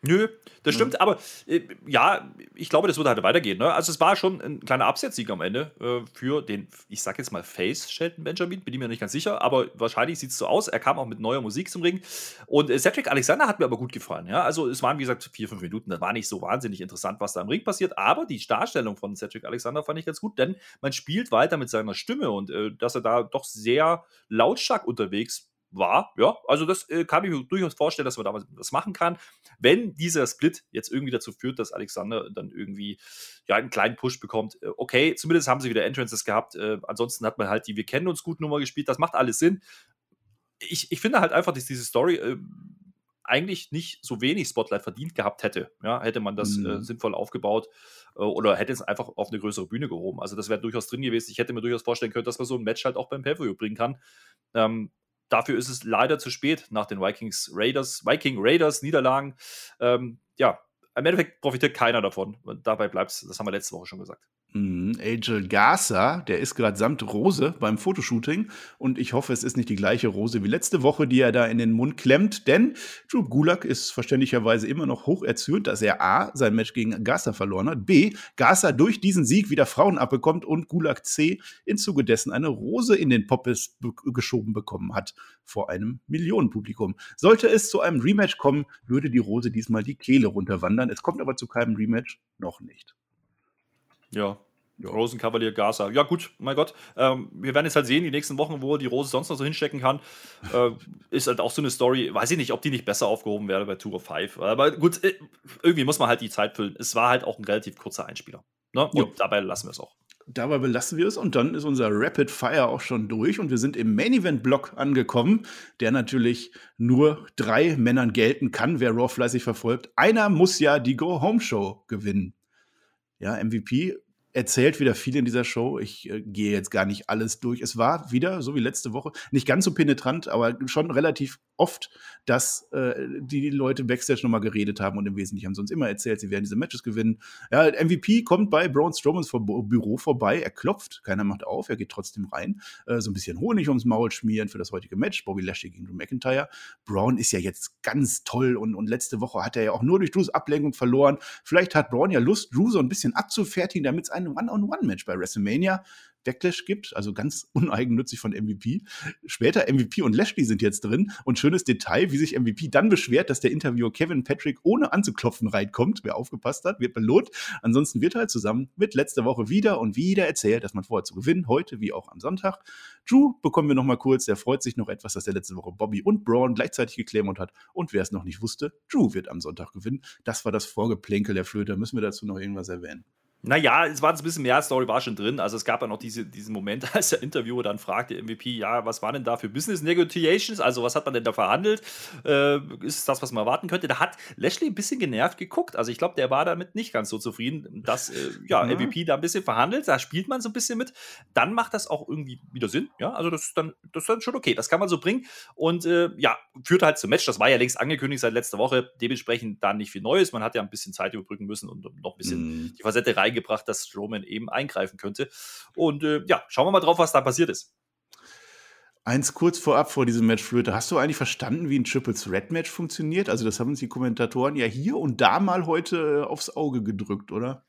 Nö, das stimmt, aber äh, ja, ich glaube, das wird halt weitergehen. Ne? Also es war schon ein kleiner Absetzsieg am Ende äh, für den, ich sag jetzt mal Face Shelton Benjamin, bin ich mir nicht ganz sicher, aber wahrscheinlich sieht es so aus. Er kam auch mit neuer Musik zum Ring und äh, Cedric Alexander hat mir aber gut gefallen. Ja? Also es waren, wie gesagt, vier, fünf Minuten, das war nicht so wahnsinnig interessant, was da im Ring passiert, aber die Darstellung von Cedric Alexander fand ich ganz gut, denn man spielt weiter mit seiner Stimme und äh, dass er da doch sehr lautstark unterwegs war. Ja, also das äh, kann ich mir durchaus vorstellen, dass man da was machen kann. Wenn dieser Split jetzt irgendwie dazu führt, dass Alexander dann irgendwie ja einen kleinen Push bekommt, äh, okay, zumindest haben sie wieder Entrances gehabt. Äh, ansonsten hat man halt die Wir kennen uns gut Nummer gespielt. Das macht alles Sinn. Ich, ich finde halt einfach, dass diese Story äh, eigentlich nicht so wenig Spotlight verdient gehabt hätte. Ja, hätte man das äh, mhm. sinnvoll aufgebaut äh, oder hätte es einfach auf eine größere Bühne gehoben. Also das wäre durchaus drin gewesen. Ich hätte mir durchaus vorstellen können, dass man so ein Match halt auch beim pay bringen kann. Ähm, dafür ist es leider zu spät nach den Vikings Raiders, Viking Raiders Niederlagen. Ähm, ja, im Endeffekt profitiert keiner davon. Dabei bleibt es, das haben wir letzte Woche schon gesagt.
Angel Garza, der ist gerade samt Rose beim Fotoshooting und ich hoffe, es ist nicht die gleiche Rose wie letzte Woche, die er da in den Mund klemmt, denn Drew Gulak ist verständlicherweise immer noch hoch erzürnt, dass er A, sein Match gegen Garza verloren hat, B, Garza durch diesen Sieg wieder Frauen abbekommt und Gulak C im Zuge dessen eine Rose in den Poppes geschoben bekommen hat vor einem Millionenpublikum. Sollte es zu einem Rematch kommen, würde die Rose diesmal die Kehle runterwandern. Es kommt aber zu keinem Rematch, noch nicht.
Ja. Ja. Rosenkavalier Gaza. Ja, gut, mein Gott. Ähm, wir werden jetzt halt sehen, die nächsten Wochen, wo er die Rose sonst noch so hinstecken kann. Äh, ist halt auch so eine Story. Weiß ich nicht, ob die nicht besser aufgehoben wäre bei Tour of Five. Aber gut, äh, irgendwie muss man halt die Zeit füllen. Es war halt auch ein relativ kurzer Einspieler. Ne? Und ja. dabei lassen wir es auch.
Dabei belassen wir es und dann ist unser Rapid Fire auch schon durch und wir sind im Main Event Block angekommen, der natürlich nur drei Männern gelten kann, wer Raw fleißig verfolgt. Einer muss ja die Go Home Show gewinnen. Ja, MVP erzählt wieder viel in dieser Show. Ich äh, gehe jetzt gar nicht alles durch. Es war wieder, so wie letzte Woche, nicht ganz so penetrant, aber schon relativ oft, dass äh, die Leute Backstage nochmal geredet haben und im Wesentlichen haben sie uns immer erzählt, sie werden diese Matches gewinnen. Ja, MVP kommt bei Braun Strowmans Büro vorbei, er klopft, keiner macht auf, er geht trotzdem rein. Äh, so ein bisschen Honig ums Maul schmieren für das heutige Match. Bobby Lashley gegen Drew McIntyre. Braun ist ja jetzt ganz toll und, und letzte Woche hat er ja auch nur durch Drews Ablenkung verloren. Vielleicht hat Braun ja Lust, Drew so ein bisschen abzufertigen, damit es ein ein One-on-One-Match bei WrestleMania Backlash gibt, also ganz [laughs] uneigennützig von MVP. Später MVP und Lashley sind jetzt drin und schönes Detail, wie sich MVP dann beschwert, dass der Interviewer Kevin Patrick ohne anzuklopfen reinkommt. Wer aufgepasst hat, wird belohnt. Ansonsten wird halt zusammen mit letzter Woche wieder und wieder erzählt, dass man vorhat zu gewinnen, heute wie auch am Sonntag. Drew bekommen wir nochmal kurz, der freut sich noch etwas, dass der letzte Woche Bobby und Braun gleichzeitig geklärt hat. Und wer es noch nicht wusste, Drew wird am Sonntag gewinnen. Das war das Vorgeplänkel der Flöte. Müssen wir dazu noch irgendwas erwähnen?
Naja, es war ein bisschen mehr Story, war schon drin. Also es gab ja noch diese, diesen Moment, [laughs] als der Interviewer dann fragte, MVP, ja, was waren denn da für Business Negotiations? Also was hat man denn da verhandelt? Äh, ist das, was man erwarten könnte? Da hat Lashley ein bisschen genervt geguckt. Also ich glaube, der war damit nicht ganz so zufrieden, dass äh, ja, mhm. MVP da ein bisschen verhandelt. Da spielt man so ein bisschen mit. Dann macht das auch irgendwie wieder Sinn. Ja, also das ist dann, das ist dann schon okay. Das kann man so bringen. Und äh, ja, führt halt zum Match. Das war ja längst angekündigt seit letzter Woche. Dementsprechend da nicht viel Neues. Man hat ja ein bisschen Zeit überbrücken müssen und noch ein bisschen mhm. die Facette rein reingebracht, dass Strowman eben eingreifen könnte. Und äh, ja, schauen wir mal drauf, was da passiert ist.
Eins kurz vorab vor diesem Match, Flöte. Hast du eigentlich verstanden, wie ein Triple Threat Match funktioniert? Also, das haben uns die Kommentatoren ja hier und da mal heute äh, aufs Auge gedrückt, oder?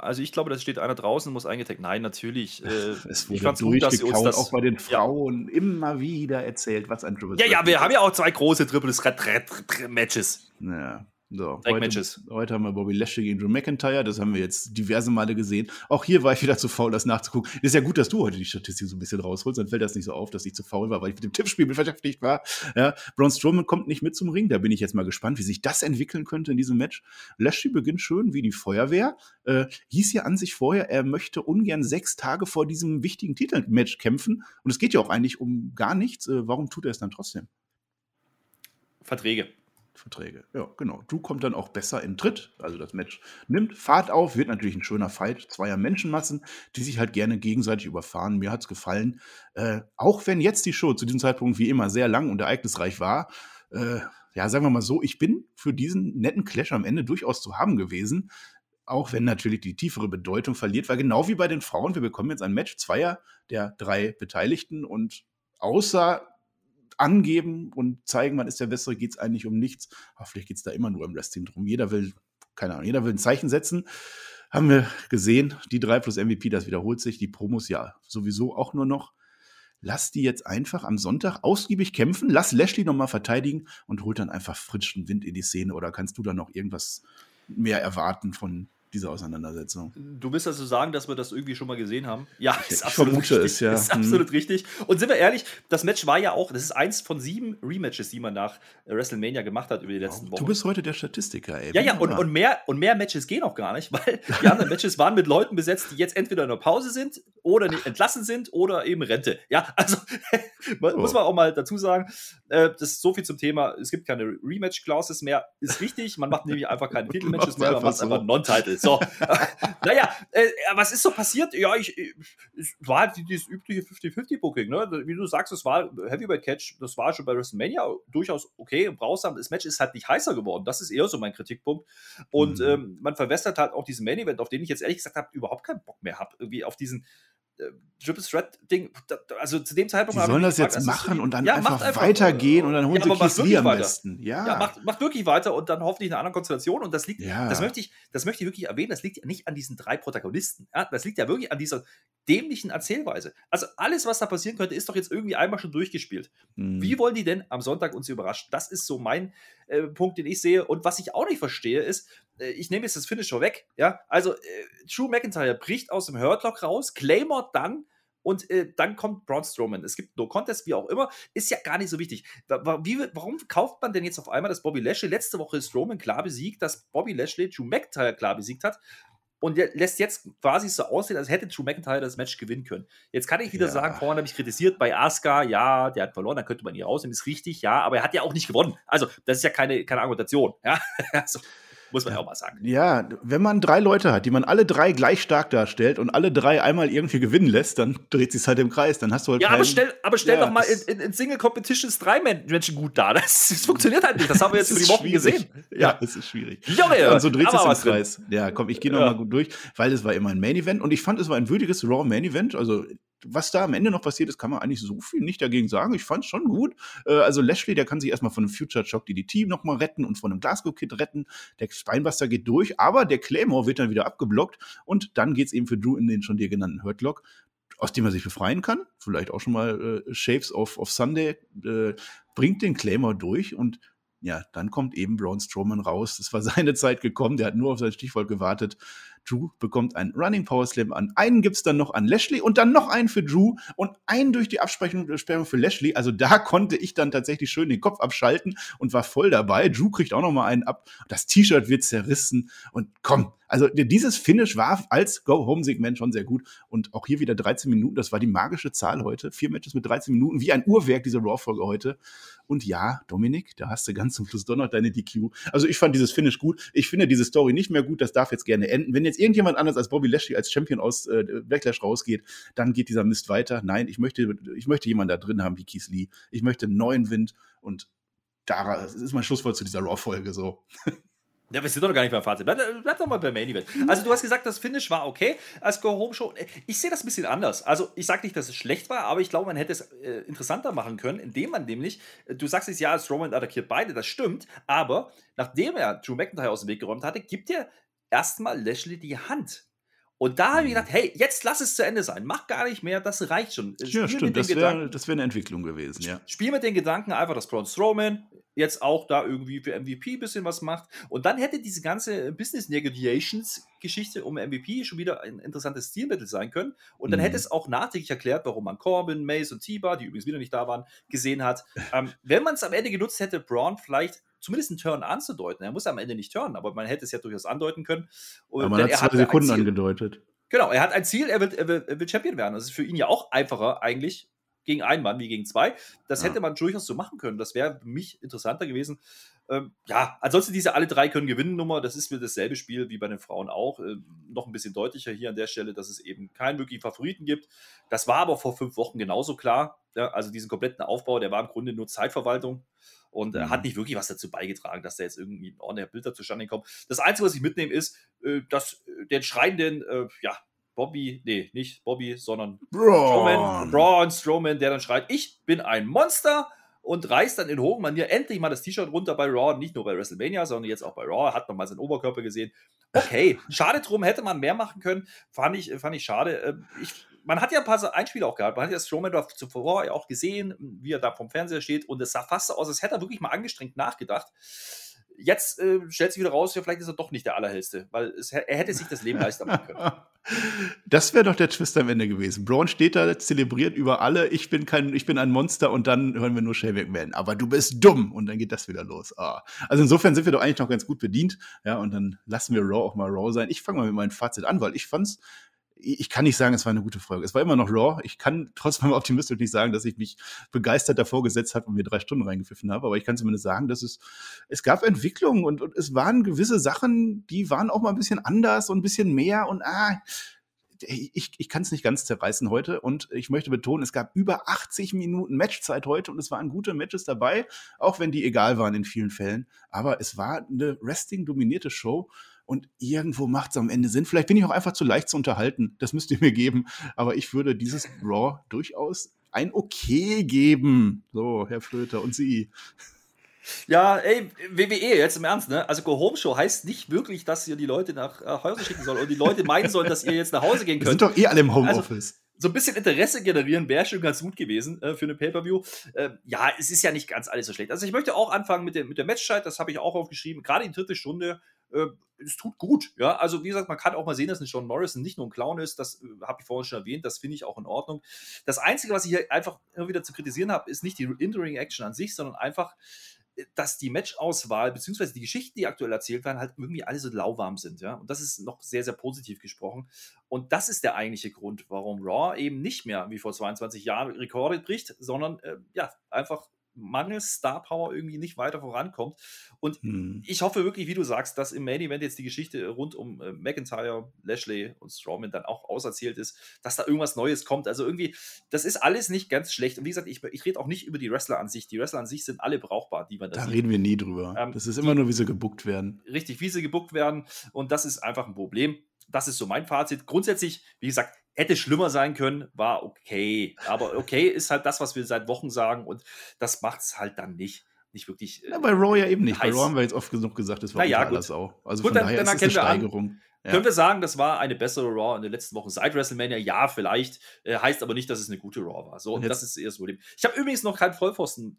Also ich glaube, da steht einer draußen, muss eingetaggt. Nein, natürlich. Äh, [laughs]
es wurde ich fand's gut, dass sie uns das auch bei den Frauen ja. immer wieder erzählt, was ein
Triple Threat Ja, ja, wir haben ja auch zwei große Triple Threat Matches.
Ja, so, heute, heute, haben wir Bobby Lashley gegen Drew McIntyre. Das haben wir jetzt diverse Male gesehen. Auch hier war ich wieder zu faul, das nachzugucken. Ist ja gut, dass du heute die Statistik so ein bisschen rausholst. Dann fällt das nicht so auf, dass ich zu faul war, weil ich mit dem Tippspiel beschäftigt war. Ja, Braun Strowman kommt nicht mit zum Ring. Da bin ich jetzt mal gespannt, wie sich das entwickeln könnte in diesem Match. Lashley beginnt schön wie die Feuerwehr. Äh, hieß ja an sich vorher, er möchte ungern sechs Tage vor diesem wichtigen Titelmatch kämpfen. Und es geht ja auch eigentlich um gar nichts. Äh, warum tut er es dann trotzdem?
Verträge.
Verträge. Ja, genau. Drew kommt dann auch besser in Tritt, also das Match nimmt Fahrt auf, wird natürlich ein schöner Fight zweier Menschenmassen, die sich halt gerne gegenseitig überfahren. Mir hat es gefallen. Äh, auch wenn jetzt die Show zu diesem Zeitpunkt wie immer sehr lang und ereignisreich war, äh, ja, sagen wir mal so, ich bin für diesen netten Clash am Ende durchaus zu haben gewesen. Auch wenn natürlich die tiefere Bedeutung verliert, weil genau wie bei den Frauen, wir bekommen jetzt ein Match zweier der drei Beteiligten und außer angeben und zeigen, man ist der Bessere, geht es eigentlich um nichts. Aber vielleicht geht es da immer nur im Wrestling drum. Jeder will, keine Ahnung, jeder will ein Zeichen setzen. Haben wir gesehen, die 3 plus MVP, das wiederholt sich. Die Promos ja sowieso auch nur noch. Lass die jetzt einfach am Sonntag ausgiebig kämpfen, lass Lashley nochmal verteidigen und holt dann einfach frischen Wind in die Szene. Oder kannst du da noch irgendwas mehr erwarten von diese Auseinandersetzung.
Du willst also sagen, dass wir das irgendwie schon mal gesehen haben? Ja,
ist ich absolut richtig. Es, ja.
Ist absolut hm. richtig. Und sind wir ehrlich, das Match war ja auch, das ist eins von sieben Rematches, die man nach WrestleMania gemacht hat über die letzten Wochen.
Du bist heute der Statistiker, ey.
Ja, ja, und, und, mehr, und mehr Matches gehen auch gar nicht, [laughs] weil die anderen Matches waren mit Leuten besetzt, die jetzt entweder in der Pause sind oder entlassen sind oder eben Rente. Ja, also [laughs] oh. muss man auch mal dazu sagen, äh, das ist so viel zum Thema, es gibt keine Rematch-Clauses mehr. Ist richtig, man macht nämlich einfach keine [laughs] Titelmatches mehr, man macht so. einfach Non-Title. So, [laughs] naja, äh, was ist so passiert? Ja, ich, es war halt dieses übliche 50-50-Booking, ne? Wie du sagst, es war Heavyweight Catch, das war schon bei WrestleMania durchaus okay und brauchsam. Das Match ist halt nicht heißer geworden. Das ist eher so mein Kritikpunkt. Und mhm. ähm, man verwässert halt auch diesen Main Event, auf den ich jetzt ehrlich gesagt habe, überhaupt keinen Bock mehr habe. Irgendwie auf diesen äh, Triple Threat Ding, also zu dem Zeitpunkt.
Die sollen das gefragt, jetzt machen und dann ja, einfach, einfach, weitergehen und dann holen ja, sie Keith am besten.
Ja, ja macht, macht, wirklich weiter und dann hoffentlich in einer anderen Konstellation. Und das liegt, ja. das möchte ich, das möchte ich wirklich erwähnen, das liegt ja nicht an diesen drei Protagonisten. Das liegt ja wirklich an dieser dämlichen Erzählweise. Also alles, was da passieren könnte, ist doch jetzt irgendwie einmal schon durchgespielt. Mhm. Wie wollen die denn am Sonntag uns überraschen? Das ist so mein äh, Punkt, den ich sehe. Und was ich auch nicht verstehe, ist, äh, ich nehme jetzt das Finish vorweg, ja, also äh, Drew McIntyre bricht aus dem Hurtlock raus, Claymore dann und äh, dann kommt Braun Strowman. Es gibt No Contest, wie auch immer, ist ja gar nicht so wichtig. Wie, warum kauft man denn jetzt auf einmal, dass Bobby Lashley letzte Woche Strowman klar besiegt, dass Bobby Lashley Drew McIntyre klar besiegt hat und lässt jetzt quasi so aussehen, als hätte Drew McIntyre das Match gewinnen können. Jetzt kann ich wieder ja. sagen, vorhin habe ich kritisiert bei Asuka, ja, der hat verloren, dann könnte man ihn rausnehmen, ist richtig, ja, aber er hat ja auch nicht gewonnen. Also, das ist ja keine, keine Argumentation, ja. [laughs] also, muss man ja auch mal sagen.
Ja, wenn man drei Leute hat, die man alle drei gleich stark darstellt und alle drei einmal irgendwie gewinnen lässt, dann dreht sich halt im Kreis. Dann hast du halt
Ja, aber stell, aber stell ja, doch mal in, in, in, Single Competitions drei Menschen gut da. Das, das funktioniert halt nicht. Das haben wir [laughs] jetzt über die Wochen schwierig. gesehen.
Ja, das ist schwierig. Junge, ja, und so dreht sich im Kreis. Drin. Ja, komm, ich gehe noch ja. mal gut durch, weil es war immer ein Main Event und ich fand, es war ein würdiges Raw Main Event. Also was da am Ende noch passiert ist, kann man eigentlich so viel nicht dagegen sagen. Ich fand es schon gut. Äh, also Lashley, der kann sich erstmal von einem Future Shock DDT nochmal retten und von einem Glasgow Kid retten. Der Spinebuster geht durch, aber der Claymore wird dann wieder abgeblockt und dann geht es eben für Drew in den schon dir genannten Hurtlock aus dem er sich befreien kann, vielleicht auch schon mal äh, Shapes of, of Sunday, äh, bringt den Claymore durch und ja, dann kommt eben Braun Strowman raus. Es war seine Zeit gekommen, der hat nur auf sein Stichwort gewartet. Drew bekommt einen Running Power Slam an. Einen gibt es dann noch an Lashley und dann noch einen für Drew und einen durch die Absprechung für Lashley. Also da [laughs] konnte ich dann tatsächlich schön den Kopf abschalten und war voll dabei. Drew kriegt auch noch mal einen ab. Das T-Shirt wird zerrissen und komm. Also dieses Finish war als Go-Home-Segment schon sehr gut. Und auch hier wieder 13 Minuten. Das war die magische Zahl heute. Vier Matches mit 13 Minuten. Wie ein Uhrwerk, diese Raw-Folge heute. Und ja, Dominik, da hast du ganz zum Schluss doch noch deine DQ. Also ich fand dieses Finish gut. Ich finde diese Story nicht mehr gut. Das darf jetzt gerne enden. Wenn jetzt irgendjemand anders als Bobby Lashley als Champion aus äh, Backlash rausgeht, dann geht dieser Mist weiter. Nein, ich möchte, ich möchte jemanden da drin haben wie Keith Lee. Ich möchte einen neuen Wind und da ist mein Schlusswort zu dieser Raw-Folge so. [laughs]
Ja, wir sind doch gar nicht beim Fazit. Bleib, bleib doch mal beim Main Event. Also, du hast gesagt, das Finish war okay als Go-Home-Show. Ich sehe das ein bisschen anders. Also, ich sage nicht, dass es schlecht war, aber ich glaube, man hätte es äh, interessanter machen können, indem man nämlich, äh, du sagst jetzt, ja, Strowman attackiert beide, das stimmt, aber nachdem er Drew McIntyre aus dem Weg geräumt hatte, gibt er erstmal Lashley die Hand. Und da habe ich gedacht, hey, jetzt lass es zu Ende sein. Mach gar nicht mehr, das reicht schon.
Spiel ja, stimmt, das wäre wär eine Entwicklung gewesen, ja.
Spiel mit den Gedanken einfach, dass Braun Strowman jetzt auch da irgendwie für MVP ein bisschen was macht. Und dann hätte diese ganze Business Negotiations Geschichte um MVP schon wieder ein interessantes Stilmittel sein können. Und dann mhm. hätte es auch nachträglich erklärt, warum man Corbin, Mace und Tiba, die übrigens wieder nicht da waren, gesehen hat. Ähm, wenn man es am Ende genutzt hätte, Braun vielleicht zumindest einen Turn anzudeuten. Er muss am Ende nicht turnen, aber man hätte es ja durchaus andeuten können.
Und aber man hat zwei Sekunden angedeutet.
Genau, er hat ein Ziel, er will, er will, er will Champion werden. Das ist für ihn ja auch einfacher eigentlich gegen einen Mann wie gegen zwei. Das
Ja.
hätte man durchaus so machen können. Das wäre für mich interessanter gewesen. Ähm, ja, ansonsten diese alle drei können gewinnen Nummer, das ist mir dasselbe Spiel wie bei den Frauen auch. Ähm, noch ein bisschen deutlicher hier an der Stelle, dass es eben keinen wirklichen Favoriten gibt. Das war aber vor fünf Wochen genauso klar. Ja, also diesen kompletten Aufbau, der war im Grunde nur Zeitverwaltung und äh,
Mhm.
hat nicht wirklich was dazu beigetragen, dass da jetzt irgendwie ein ordentlicher Bilder zustande kommt. Das Einzige, was ich mitnehme, ist, äh, dass äh, den schreienden, äh, ja, Bobby, nee, nicht Bobby, sondern Strowman,
Braun.
Braun Strowman, der dann schreit, ich bin ein Monster und reißt dann in hohem Manier endlich mal das T-Shirt runter bei Raw, nicht nur bei WrestleMania, sondern jetzt auch bei Raw, hat nochmal seinen Oberkörper gesehen. Okay, [laughs] schade drum, hätte man mehr machen können, fand ich, fand ich schade. Ähm, Ich, man hat ja ein paar Einspiele auch gehabt, man hat ja Strowman zuvor ja auch gesehen, wie er da vom Fernseher steht und es sah fast so aus, als hätte er wirklich mal angestrengt nachgedacht. Jetzt äh, stellt sich wieder raus, ja, vielleicht ist er doch nicht der Allerhellste, weil es, er hätte sich das Leben leisten können. [laughs]
Das wäre doch der Twist am Ende gewesen. Braun steht da, zelebriert über alle, ich bin kein, ich bin ein Monster und dann hören wir nur Shane McMahon. Aber du bist dumm und dann geht das wieder los. Ah. Also insofern sind wir doch eigentlich noch ganz gut bedient. Ja, und dann lassen wir Raw auch mal Raw sein. Ich fange mal mit meinem Fazit an, weil ich fand's, ich kann nicht sagen, es war eine gute Folge. Es war immer noch Raw. Ich kann trotzdem [laughs] optimistisch nicht sagen, dass ich mich begeistert davor gesetzt habe und mir drei Stunden reingepfiffen habe. Aber ich kann zumindest sagen, dass es, es gab Entwicklungen und, und es waren gewisse Sachen, die waren auch mal ein bisschen anders und ein bisschen mehr und ah, ich, ich kann es nicht ganz zerreißen heute und ich möchte betonen, es gab über 80 Minuten Matchzeit heute und es waren gute Matches dabei, auch wenn die egal waren in vielen Fällen. Aber es war eine Wrestling-dominierte Show und irgendwo macht es am Ende Sinn. Vielleicht bin ich auch einfach zu leicht zu unterhalten, das müsst ihr mir geben. Aber ich würde dieses Raw durchaus ein Okay geben. So, Herr Flöter und Sie.
Ja, ey, WWE, jetzt im Ernst, ne? Also Go Home Show heißt nicht wirklich, dass ihr die Leute nach äh, Hause schicken sollt und die Leute meinen sollen, dass ihr jetzt nach Hause gehen
Wir sind
könnt.
doch eh alle im Homeoffice.
So ein bisschen Interesse generieren wäre schon ganz gut gewesen äh, für eine Pay-Per-View. Äh, ja, es ist ja nicht ganz alles so schlecht. Also ich möchte auch anfangen mit der, mit der Matchzeit, das habe ich auch aufgeschrieben. Gerade die dritte Stunde, äh, es tut gut. Ja, also wie gesagt, man kann auch mal sehen, dass ein John Morrison nicht nur ein Clown ist. Das äh, habe ich vorhin schon erwähnt. Das finde ich auch in Ordnung. Das Einzige, was ich hier einfach immer wieder zu kritisieren habe, ist nicht die In-Ring-Action an sich, sondern einfach, äh, dass die Matchauswahl beziehungsweise die Geschichten, die aktuell erzählt werden, halt irgendwie alle so lauwarm sind. Ja, und das ist noch sehr, sehr positiv gesprochen. Und das ist der eigentliche Grund, warum Raw eben nicht mehr wie vor 22 Jahren Rekorde bricht, sondern äh, ja, einfach mangels Star Power irgendwie nicht weiter vorankommt. Und
Hm.
ich hoffe wirklich, wie du sagst, dass im Main Event jetzt die Geschichte rund um äh, McIntyre, Lashley und Strowman dann auch auserzählt ist, dass da irgendwas Neues kommt. Also irgendwie, das ist alles nicht ganz schlecht. Und wie gesagt, ich, ich rede auch nicht über die Wrestler an sich. Die Wrestler an sich sind alle brauchbar, die man da
Da
sieht.
reden wir nie drüber.
Ähm,
das ist immer nur, wie sie gebuckt werden.
richtig, wie sie gebuckt werden. Und das ist einfach ein Problem. Das ist so mein Fazit. Grundsätzlich, wie gesagt, hätte schlimmer sein können, war okay. Aber okay ist halt das, was wir seit Wochen sagen. Und das macht es halt dann nicht. Nicht wirklich. äh,
Ja, bei Raw ja eben nicht. Bei
heiß.
Raw haben wir jetzt oft genug gesagt, das war
Na ja,
unter
gut.
alles auch. Also
Gut,
von
dann-
daher
dann
ist es eine
an,
Steigerung. Ja.
Können wir sagen, das war eine bessere Raw in den letzten Wochen seit WrestleMania? Ja, vielleicht. Äh, heißt aber nicht, dass es eine gute Raw war. So,
Und
das ist eher das Problem. Ich habe übrigens noch keinen Vollpfosten.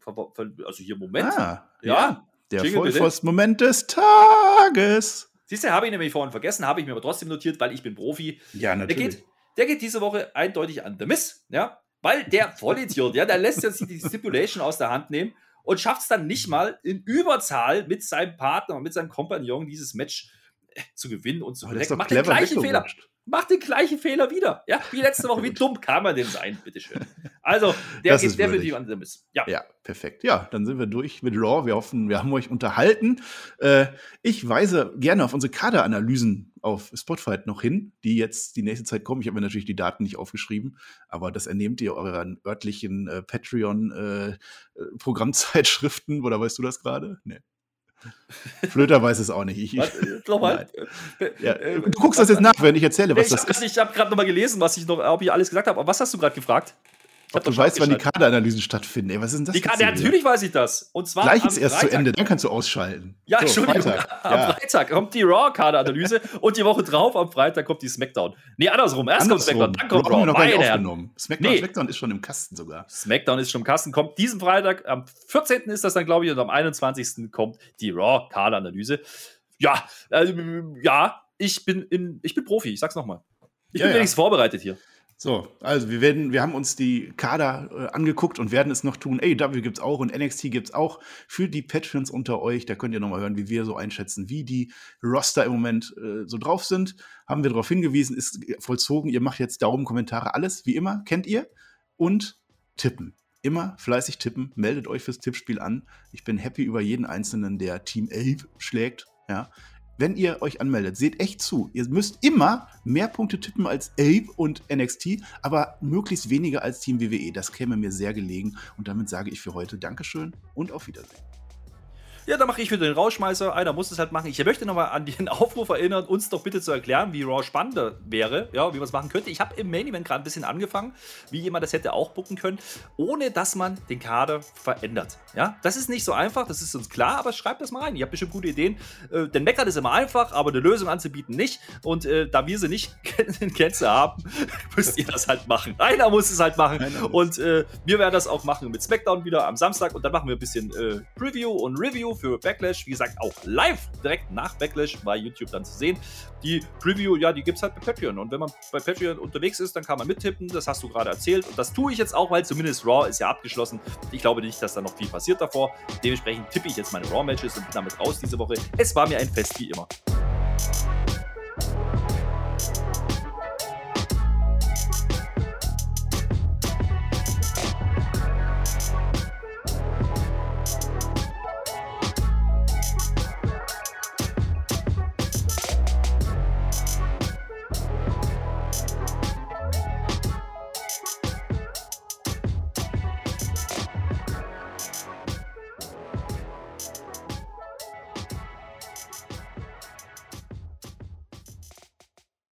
Also hier, Moment.
Ah,
ja.
Der
Jingle bitte.
Vollpfosten-Moment des Tages.
Siehst du, habe ich nämlich vorhin vergessen, habe ich mir aber trotzdem notiert, weil ich bin Profi.
Ja,
Der
natürlich.
geht, der geht diese Woche eindeutig an The Miss, ja, weil der Vollidiot, ja, der lässt jetzt die Stipulation aus der Hand nehmen und schafft es dann nicht mal in Überzahl mit seinem Partner, mit seinem Kompagnon dieses Match [laughs] zu gewinnen und zu
doch
Macht den gleichen Fehler. Macht den gleichen Fehler wieder. Ja, wie letzte Woche. Wie dumm kann man denn sein, bitteschön. Also, der
Das
geht
ist
definitiv an The Miss. Ja.
Ja, perfekt. Ja, dann sind wir durch mit Raw. Wir hoffen, wir haben euch unterhalten. Äh, ich weise gerne auf unsere Kaderanalysen auf Spotify noch hin, die jetzt die nächste Zeit kommen. Ich habe mir natürlich die Daten nicht aufgeschrieben, aber das entnehmt ihr euren örtlichen äh, Patreon-Programmzeitschriften. Oder weißt du das gerade? Nee. [laughs] Flöter weiß es auch nicht. Ich, ich,
Was, äh, Nochmal. Äh,
ja.
äh,
Du guckst das jetzt nach, während ich erzähle, was
ich
das
habe
ist.
hab gerade nochmal gelesen, was ich noch, ob ich alles gesagt habe. Aber was hast du gerade gefragt?
Ob du weißt, wann die. Kaderanalysen stattfinden. Ey, was ist denn das?
Die
jetzt hier
natürlich weiß ich das. Und zwar
Gleich ist erst zu. Ende, dann kannst du ausschalten.
Ja,
So,
Entschuldigung.
Freitag. [laughs]
Am
Ja.
Freitag kommt die Raw-Kader-Analyse [laughs] und die Woche drauf, am Freitag, kommt die Smackdown. Nee, andersrum. Erst kommt Smackdown, dann kommt
Raw haben
Raw.
wir noch gar nicht
Meine
aufgenommen. Smackdown,
Nee.
Smackdown ist schon im Kasten sogar.
Smackdown ist schon im Kasten, kommt diesen Freitag. Am 14. ist das dann, glaube ich, und am 21. kommt die Raw-Kader-Analyse. Ja, ähm, ja, ich bin, in, ich bin Profi, ich sag's nochmal. Ich
Ja,
bin
ja.
wenigstens vorbereitet hier.
So, also wir werden, wir haben uns die Kader äh, angeguckt und werden es noch tun. AEW gibt's auch und NXT gibt's auch für die Patrons unter euch. Da könnt ihr noch mal hören, wie wir so einschätzen, wie die Roster im Moment äh, so drauf sind. Haben wir darauf hingewiesen, ist vollzogen. Ihr macht jetzt Daumen, Kommentare, alles wie immer, kennt ihr. Und tippen. Immer fleißig tippen, meldet euch fürs Tippspiel an. Ich bin happy über jeden Einzelnen, der Team 11 schlägt. Ja. Wenn ihr euch anmeldet, seht echt zu. Ihr müsst immer mehr Punkte tippen als Ape und NXT, aber möglichst weniger als Team WWE. Das käme mir sehr gelegen. Und damit sage ich für heute Dankeschön und auf Wiedersehen.
Ja, dann mache ich wieder den Rauschmeißer. Einer muss es halt machen. Ich möchte nochmal an den [laughs] Aufruf erinnern, uns doch bitte zu erklären, wie Raw spannender wäre, ja, wie man es machen könnte. Ich habe im Main Event gerade ein bisschen angefangen, wie jemand das hätte auch bucken können, ohne dass man den Kader verändert. Ja, das ist nicht so einfach, das ist uns klar, aber schreibt das mal rein. Ihr habt bestimmt gute Ideen. Äh, denn Meckern ist immer einfach, aber eine Lösung anzubieten nicht. Und äh, da wir sie nicht [laughs] in Gänze haben, [laughs] müsst ihr das halt machen. Einer muss es halt machen. Und äh, wir werden das auch machen mit SmackDown wieder am Samstag. Und dann machen wir ein bisschen äh, Preview und Review für Backlash. Wie gesagt, auch live direkt nach Backlash bei YouTube dann zu sehen. Die Preview, ja, die gibt es halt bei Patreon. Und wenn man bei Patreon unterwegs ist, dann kann man mittippen. Das hast du gerade erzählt. Und das tue ich jetzt auch, weil zumindest Raw ist ja abgeschlossen. Ich glaube nicht, dass da noch viel passiert davor. Dementsprechend tippe ich jetzt meine Raw-Matches und bin damit raus diese Woche. Es war mir ein Fest wie immer.